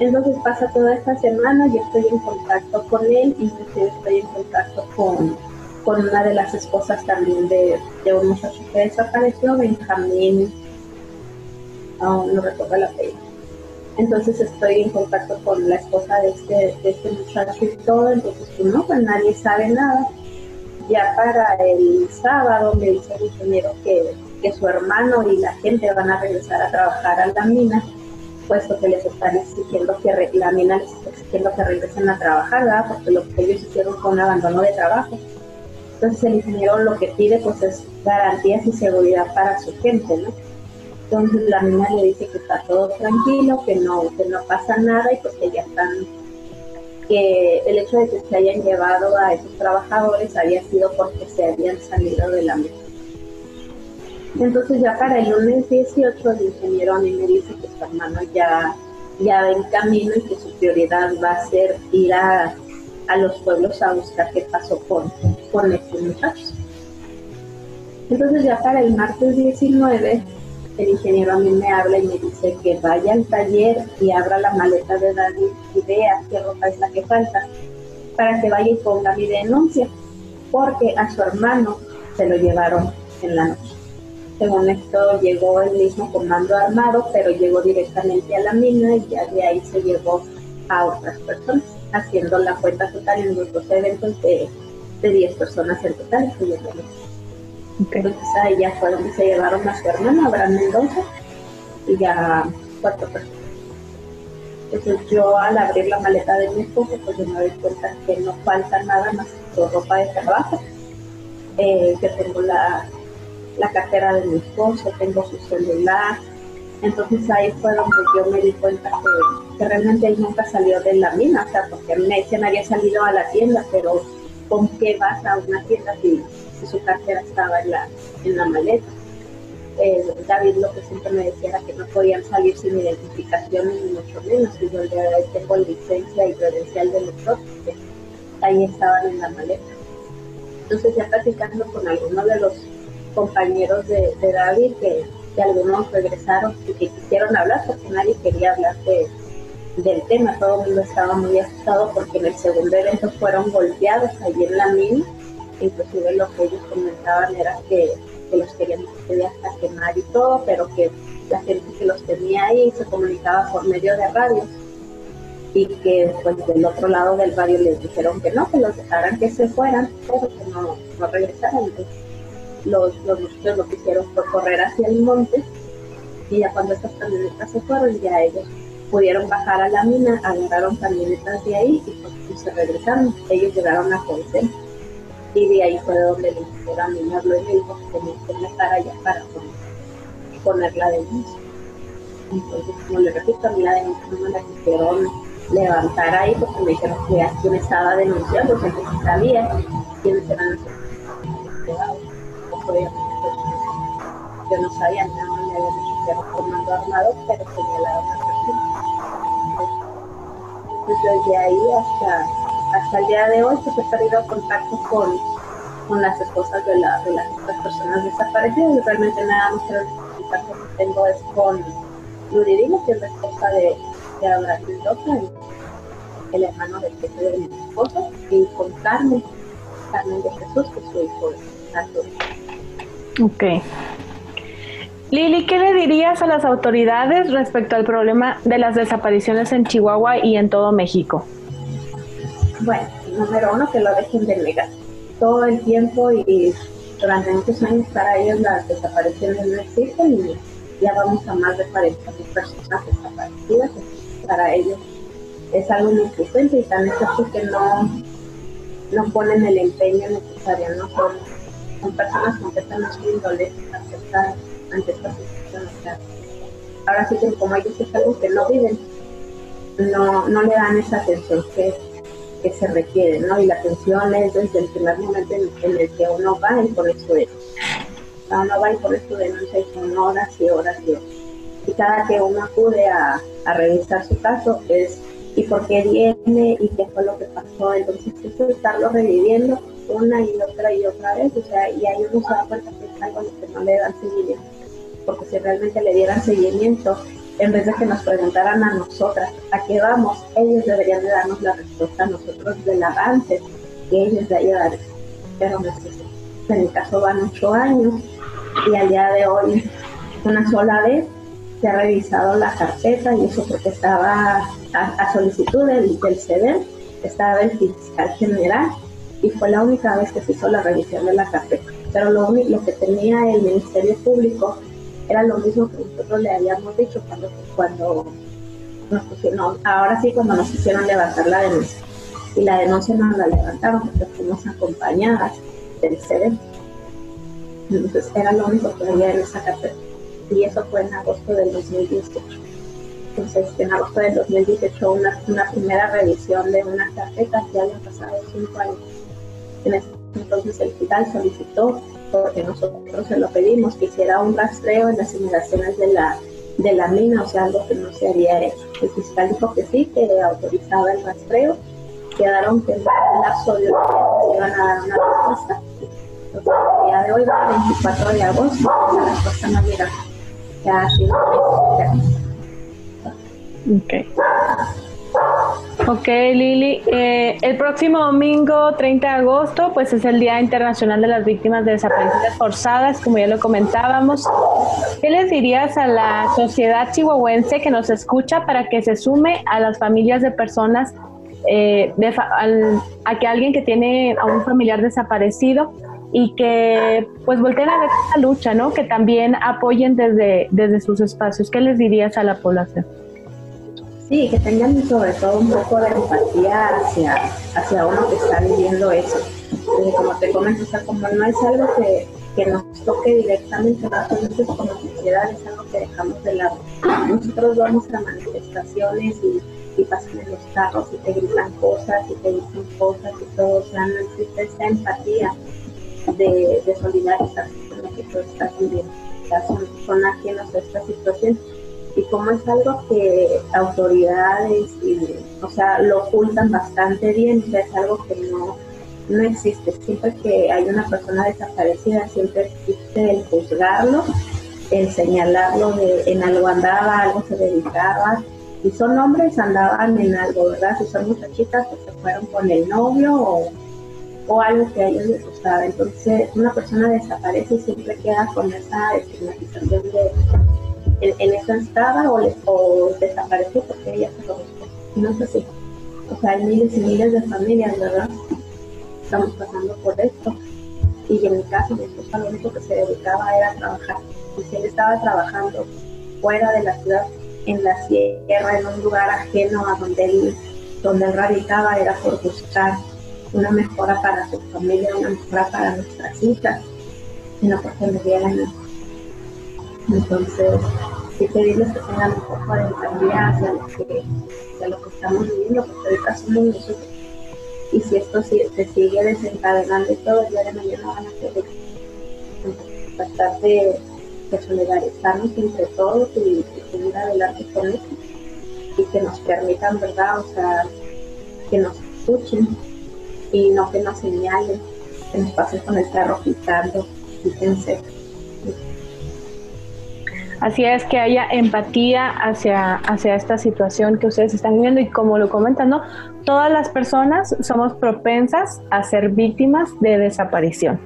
Entonces pasa toda esta semana, yo estoy en contacto con él, inclusive estoy en contacto con, con una de las esposas también de, de un muchacho que desapareció, Benjamín, aún no recuerdo la apellido. Entonces estoy en contacto con la esposa de este, de este muchacho y todo, entonces pues no, pues nadie sabe nada ya para el sábado me dice el ingeniero que, que su hermano y la gente van a regresar a trabajar a la mina, puesto que les están exigiendo que la mina les está exigiendo que regresen a trabajar, ¿verdad? porque lo que ellos hicieron fue un abandono de trabajo. Entonces el ingeniero lo que pide pues es garantías y seguridad para su gente, ¿no? Entonces la mina le dice que está todo tranquilo, que no, que no pasa nada y pues que ya están que el hecho de que se hayan llevado a esos trabajadores había sido porque se habían salido de la mesa. Entonces ya para el lunes 18 el ingeniero a mí me dice que su hermano ya, ya va en camino y que su prioridad va a ser ir a, a los pueblos a buscar qué pasó con, con estos muchachos. Entonces ya para el martes 19 el ingeniero a mí me habla y me dice que vaya al taller y abra la maleta de David y vea qué ropa es la que falta para que vaya y ponga mi denuncia, porque a su hermano se lo llevaron en la noche. Según esto, llegó el mismo comando armado, pero llegó directamente a la mina y ya de ahí se llevó a otras personas, haciendo la cuenta total en los dos eventos de, de 10 personas en total, entonces ahí ya fue donde se llevaron a su hermana, Abraham Mendoza, y ya cuatro personas. Entonces yo al abrir la maleta de mi esposo, pues yo me doy cuenta que no falta nada más que su ropa de trabajo, eh, que tengo la, la cartera de mi esposo, tengo su celular. Entonces ahí fue donde yo me di cuenta que, realmente él nunca salió de la mina, o sea, porque a me decían había salido a la tienda, pero ¿con qué vas a una tienda si su cartera estaba en la, en la maleta. Eh, David lo que siempre me decía era que no podían salir sin identificación ni mucho menos. Y yo le tengo licencia y credencial de lector, porque ahí estaban en la maleta. Entonces ya platicando con algunos de los compañeros de, David, que, que, algunos regresaron y que quisieron hablar, porque nadie quería hablar de, del tema, todo el mundo estaba muy asustado porque en el segundo evento fueron golpeados allí en la mina. Inclusive lo que ellos comentaban era que, los querían hasta quemar y todo, pero que la gente que los tenía ahí se comunicaba por medio de radio. Y que pues del otro lado del barrio les dijeron que no, que los dejaran que se fueran, pero que no, no regresaran. Los, los lo que hicieron fue correr hacia el monte y ya cuando estas camionetas se fueron, ya ellos pudieron bajar a la mina, agarraron camionetas de ahí y pues, se regresaron. Ellos llegaron a Conce y de ahí fue donde le a habló y me dijo que que estar allá para poner, la denuncia. Entonces, como le repito, a mí la denuncia no me la quisieron levantar ahí porque me dijeron que a quién estaba denunciando, o sea, que sí sabía quiénes eran los Yo no sabía, nada más me habían dicho que era armado, pero señalaron a persona. Entonces, desde ahí hasta hasta el día de hoy pues he perdido contacto con, con las esposas de, la, de las personas desaparecidas y realmente nada más el contacto que tengo es con Luridina, que es la esposa de, de Abraham el, hermano del jefe de mi esposo, y con Carmen, Carmen de Jesús, que es su hijo Arturo. Ok. Lili, ¿qué le dirías a las autoridades respecto al problema de las desapariciones en Chihuahua y en todo México? Bueno, número uno, que lo dejen de negar. Todo el tiempo y durante muchos años para ellos las desapariciones no existen y ya vamos a más de 40 personas desaparecidas. Para ellos es algo muy frecuente y tan es así que no, no ponen el empeño necesario, no son, son personas completamente indolentes ante esta, ante esta situación. ahora sí que como ellos es algo que no viven, no, no le dan esa atención que, que se requiere, ¿no? Y la atención es desde el primer momento en, el que uno va y por eso es. Uno va y por eso denuncia y son horas y horas y horas. Y cada que uno acude a, a revisar su caso es y por qué viene y qué fue lo que pasó. Entonces, eso estarlo reviviendo una y otra y otra vez, o sea, y ahí uno se da que es algo que no le dan seguimiento. Porque si realmente le dieran seguimiento, en vez de que nos preguntaran a nosotras a qué vamos, ellos deberían de darnos la respuesta a nosotros del avance que ellos de ayudar. Pero no En mi caso van ocho años y al día de hoy una sola vez se ha revisado la carpeta y eso porque estaba a, solicitud del, del estaba el fiscal general y fue la única vez que se hizo la revisión de la carpeta. Pero lo, lo que tenía el Ministerio Público era lo mismo que nosotros le habíamos dicho cuando, cuando nos pusieron, ahora sí cuando nos hicieron levantar la denuncia. Y la denuncia no la levantaron porque fuimos acompañadas del CEDEN. Entonces era lo único que había en esa carpeta. Y eso fue en agosto del 2018. Entonces, en agosto del 2018, una, una primera revisión de una carpeta, ya habían pasado cinco años. En ese entonces, el fiscal solicitó porque nosotros se lo pedimos, que hiciera un rastreo en las inmediaciones de la, de la mina, o sea, algo que no se había hecho. El fiscal dijo que sí, que autorizaba el rastreo, quedaron que en el lapso de un iban a dar una respuesta. Entonces, el día de hoy, el 24 de agosto, la respuesta no llega. Ya ha sido Ok. Ok, Lili. Eh, el próximo domingo 30 de agosto, pues es el Día Internacional de las Víctimas de Desapariciones Forzadas, como ya lo comentábamos. ¿Qué les dirías a la sociedad chihuahuense que nos escucha para que se sume a las familias de personas, eh, a que alguien que tiene a un familiar desaparecido y que pues volteen a ver esta lucha, ¿no? Que también apoyen desde, desde sus espacios. ¿Qué les dirías a la población? Sí, que tengan sobre todo un poco de empatía hacia, hacia uno que está viviendo eso. como te comento, como no es algo que, que nos toque directamente, nosotros como sociedad es algo que dejamos de lado. Nosotros vamos a manifestaciones y, y pasan en los carros y te gritan cosas y te dicen cosas y todo, o sea, no existe esa empatía de, de solidarizar con lo que tú estás viviendo. O sea, son, son ajenos a esta situación y como es algo que autoridades y, o sea, lo ocultan bastante bien, o sea, es algo que no, no existe. Siempre que hay una persona desaparecida, siempre existe el juzgarlo, el señalarlo de en algo andaba, algo se dedicaba. Si son hombres, andaban en algo, ¿verdad? Si son muchachitas, pues se fueron con el novio o, o algo que a ellos les gustaba. Entonces, una persona desaparece y siempre queda con esa estigmatización de en, eso estaba o, o, desapareció porque ella se lo No es así. O sea, hay miles y miles de familias, ¿verdad? Estamos pasando por esto. Y en mi caso, mi esposa lo único que se dedicaba era a trabajar. Y si él estaba trabajando fuera de la ciudad, en la sierra, en un lugar ajeno a donde él, donde él radicaba, era por buscar una mejora para su familia, una mejora para nuestras hijas, porque me dieran entonces, sí pedirles que tengan un poco de empatía hacia lo que, hacia lo que estamos viviendo, porque ahorita somos nosotros. Y si esto se sigue desencadenando y todo, el de mañana van a ser tratar de, de, solidarizarnos entre todos y, seguir adelante con eso. Y que nos permitan, ¿verdad? O sea, que nos escuchen y no que nos señalen, que nos pasen con el carro quitando, fíjense Así es que haya empatía hacia, hacia esta situación que ustedes están viviendo y como lo comentan. Todas las personas somos propensas a ser víctimas de desaparición.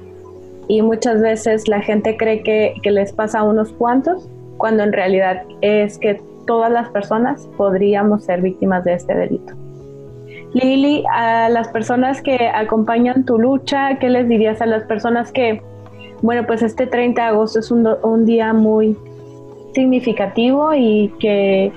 Y muchas veces la gente cree que, que les pasa a unos cuantos, cuando en realidad es que todas las personas podríamos ser víctimas de este delito. Lili, a las personas que acompañan tu lucha, ¿qué les dirías a las personas que, bueno, pues este 30 de agosto es un, un día muy, significativo y que,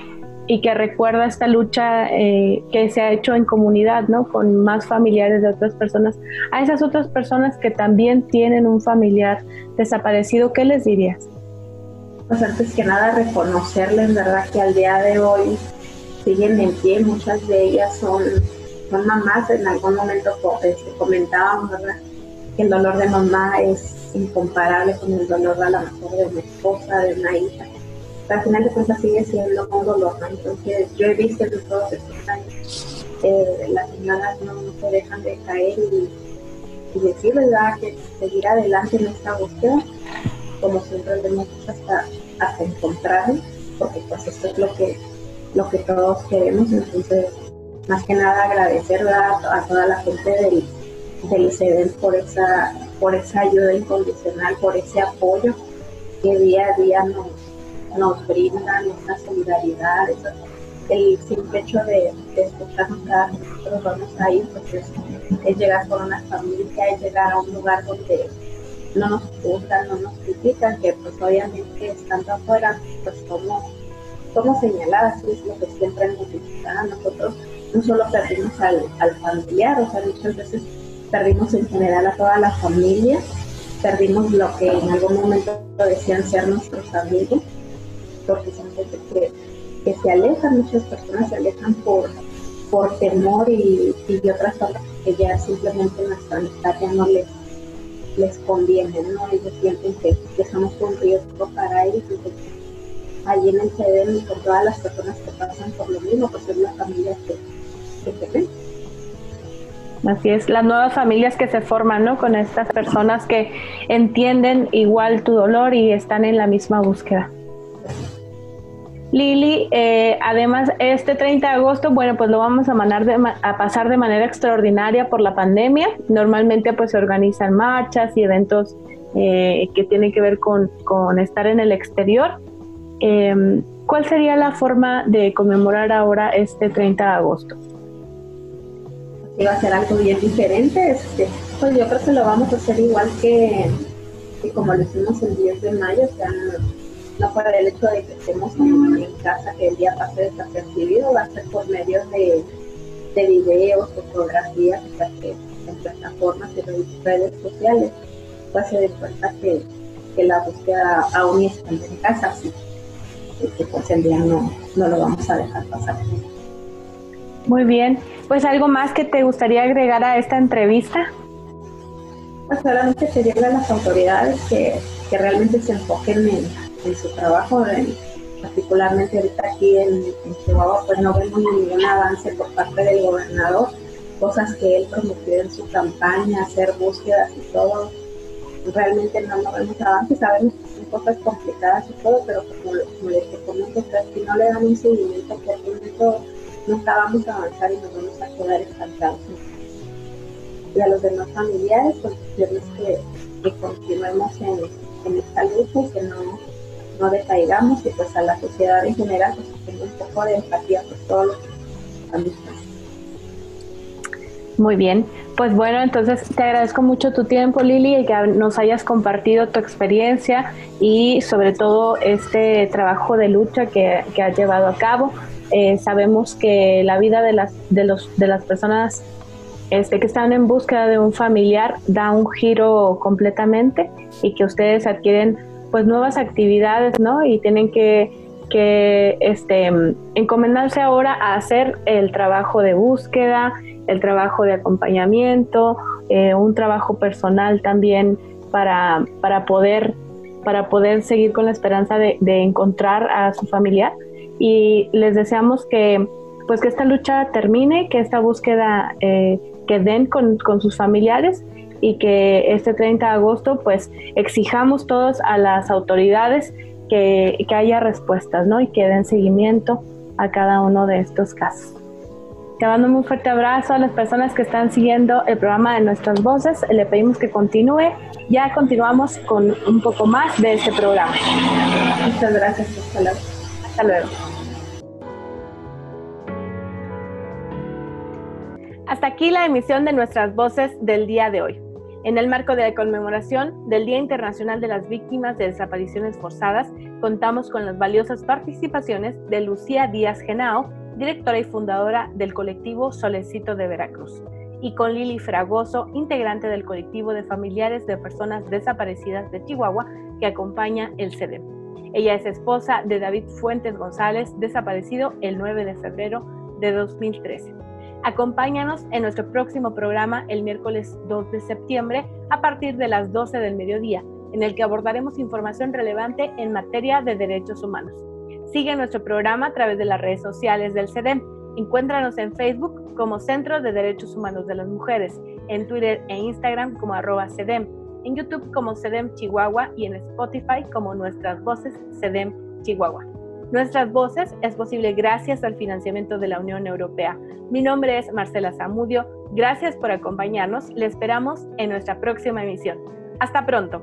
y que recuerda esta lucha eh, que se ha hecho en comunidad, ¿no? Con más familiares de otras personas. A esas otras personas que también tienen un familiar desaparecido, ¿qué les dirías? pues antes que nada reconocerles, ¿verdad? Que al día de hoy siguen en pie, muchas de ellas son, mamás, en algún momento este, comentábamos, ¿verdad? Que el dolor de mamá es incomparable con el dolor a la mejor de una esposa, de una hija. Pero al final de cuentas sigue siendo un dolor, ¿no? Entonces yo he visto en todos estos años, eh, las señoras no, se dejan de caer y, decir, ¿verdad? Que seguir adelante en esta búsqueda como siempre lo hemos hasta, hasta encontrar, porque pues esto es lo que, lo que todos queremos, entonces más que nada agradecer a, toda la gente del, del CEDEN por esa, por esa ayuda incondicional, por ese apoyo que día a día nos, nos brindan, esa solidaridad, el simple hecho de, de escucharnos cada nosotros vamos a ir, pues es, llegar con una familia, es llegar a un lugar donde no nos juzgan, no nos critican, que pues obviamente estando afuera, pues somos, somos señaladas, es lo que siempre nos dicen nosotros no solo perdimos al, al familiar, o sea, muchas veces perdimos en general a toda la familia, perdimos lo que en algún momento decían ser nuestros amigos, son gente que, que se alejan, muchas personas se alejan por, por temor y, y otras cosas que ya simplemente nuestra amistad ya no les les conviene, ¿no? Ellos sienten que, que somos un riesgo para ellos. Entonces, allí en el CDM con todas las personas que pasan por lo mismo, pues es la familia que, que se ven. Así es, las nuevas familias que se forman, ¿no? Con estas personas que entienden igual tu dolor y están en la misma búsqueda. Lili, eh, además este 30 de agosto, bueno, pues lo vamos a, a pasar de manera extraordinaria por la pandemia. Normalmente pues se organizan marchas y eventos eh, que tienen que ver con, estar en el exterior. Em, ¿Cuál sería la forma de conmemorar ahora este 30 de agosto? va a ser algo bien diferente. Este, pues yo creo que lo vamos a hacer igual que, como lo hicimos el 10 de mayo, o sea, no por el hecho de que estemos en, casa, que el día pase desapercibido, va a ser por medio de, de videos, fotografías, en plataformas y redes sociales, pues se cuenta que, que la búsqueda aún está en casa, así que pues el día no, no lo vamos a dejar pasar. Muy bien, pues algo más que te gustaría agregar a esta entrevista. Pues solamente pedirle a las autoridades que, que realmente se enfoquen en en su trabajo, particularmente ahorita aquí en, Chihuahua, pues no vemos ningún avance por parte del gobernador, cosas que él prometió en su campaña, hacer búsquedas y todo, realmente no, no vemos avance, sabemos que son cosas complicadas y todo, pero como, les comento, si no le dan un seguimiento por momento nunca vamos a avanzar y nos vamos a quedar estancados. Y a los demás familiares, pues que, que continuemos en, en esta lucha y que no no decaigamos y pues a la sociedad en general pues tenga un poco de empatía por todos los Muy bien, pues bueno, entonces te agradezco mucho tu tiempo, Lili, y que nos hayas compartido tu experiencia y sobre todo este trabajo de lucha que, que has llevado a cabo. Eh, sabemos que la vida de las, de los, de las personas este, que están en búsqueda de un familiar da un giro completamente y que ustedes adquieren pues nuevas actividades, ¿no? Y tienen que, que este, encomendarse ahora a hacer el trabajo de búsqueda, el trabajo de acompañamiento, eh, un trabajo personal también para, para, poder, para poder seguir con la esperanza de, encontrar a su familiar. Y les deseamos que, pues que esta lucha termine, que esta búsqueda eh, que den con, con sus familiares y que este 30 de agosto pues exijamos todos a las autoridades que, que haya respuestas ¿no? y que den seguimiento a cada uno de estos casos. Te mando un fuerte abrazo a las personas que están siguiendo el programa de Nuestras Voces. Le pedimos que continúe. Ya continuamos con un poco más de este programa. Muchas gracias. Hasta luego. Hasta luego. Hasta aquí la emisión de Nuestras Voces del día de hoy. En el marco de la conmemoración del Día Internacional de las Víctimas de Desapariciones Forzadas, contamos con las valiosas participaciones de Lucía Díaz Genao, directora y fundadora del colectivo Solecito de Veracruz, y con Lili Fragoso, integrante del colectivo de familiares de personas desaparecidas de Chihuahua, que acompaña el CEDEM. Ella es esposa de David Fuentes González, desaparecido el 9 de febrero de 2013. Acompáñanos en nuestro próximo programa el miércoles 2 de septiembre a partir de las 12 del mediodía, en el que abordaremos información relevante en materia de derechos humanos. Sigue nuestro programa a través de las redes sociales del CEDEM. Encuéntranos en Facebook como Centro de Derechos Humanos de las Mujeres, en Twitter e Instagram como arroba CEDEM, en YouTube como CEDEM Chihuahua y en Spotify como Nuestras Voces CEDEM Chihuahua. Nuestras Voces es posible gracias al financiamiento de la Unión Europea. Mi nombre es Marcela Zamudio. Gracias por acompañarnos. Le esperamos en nuestra próxima emisión. Hasta pronto.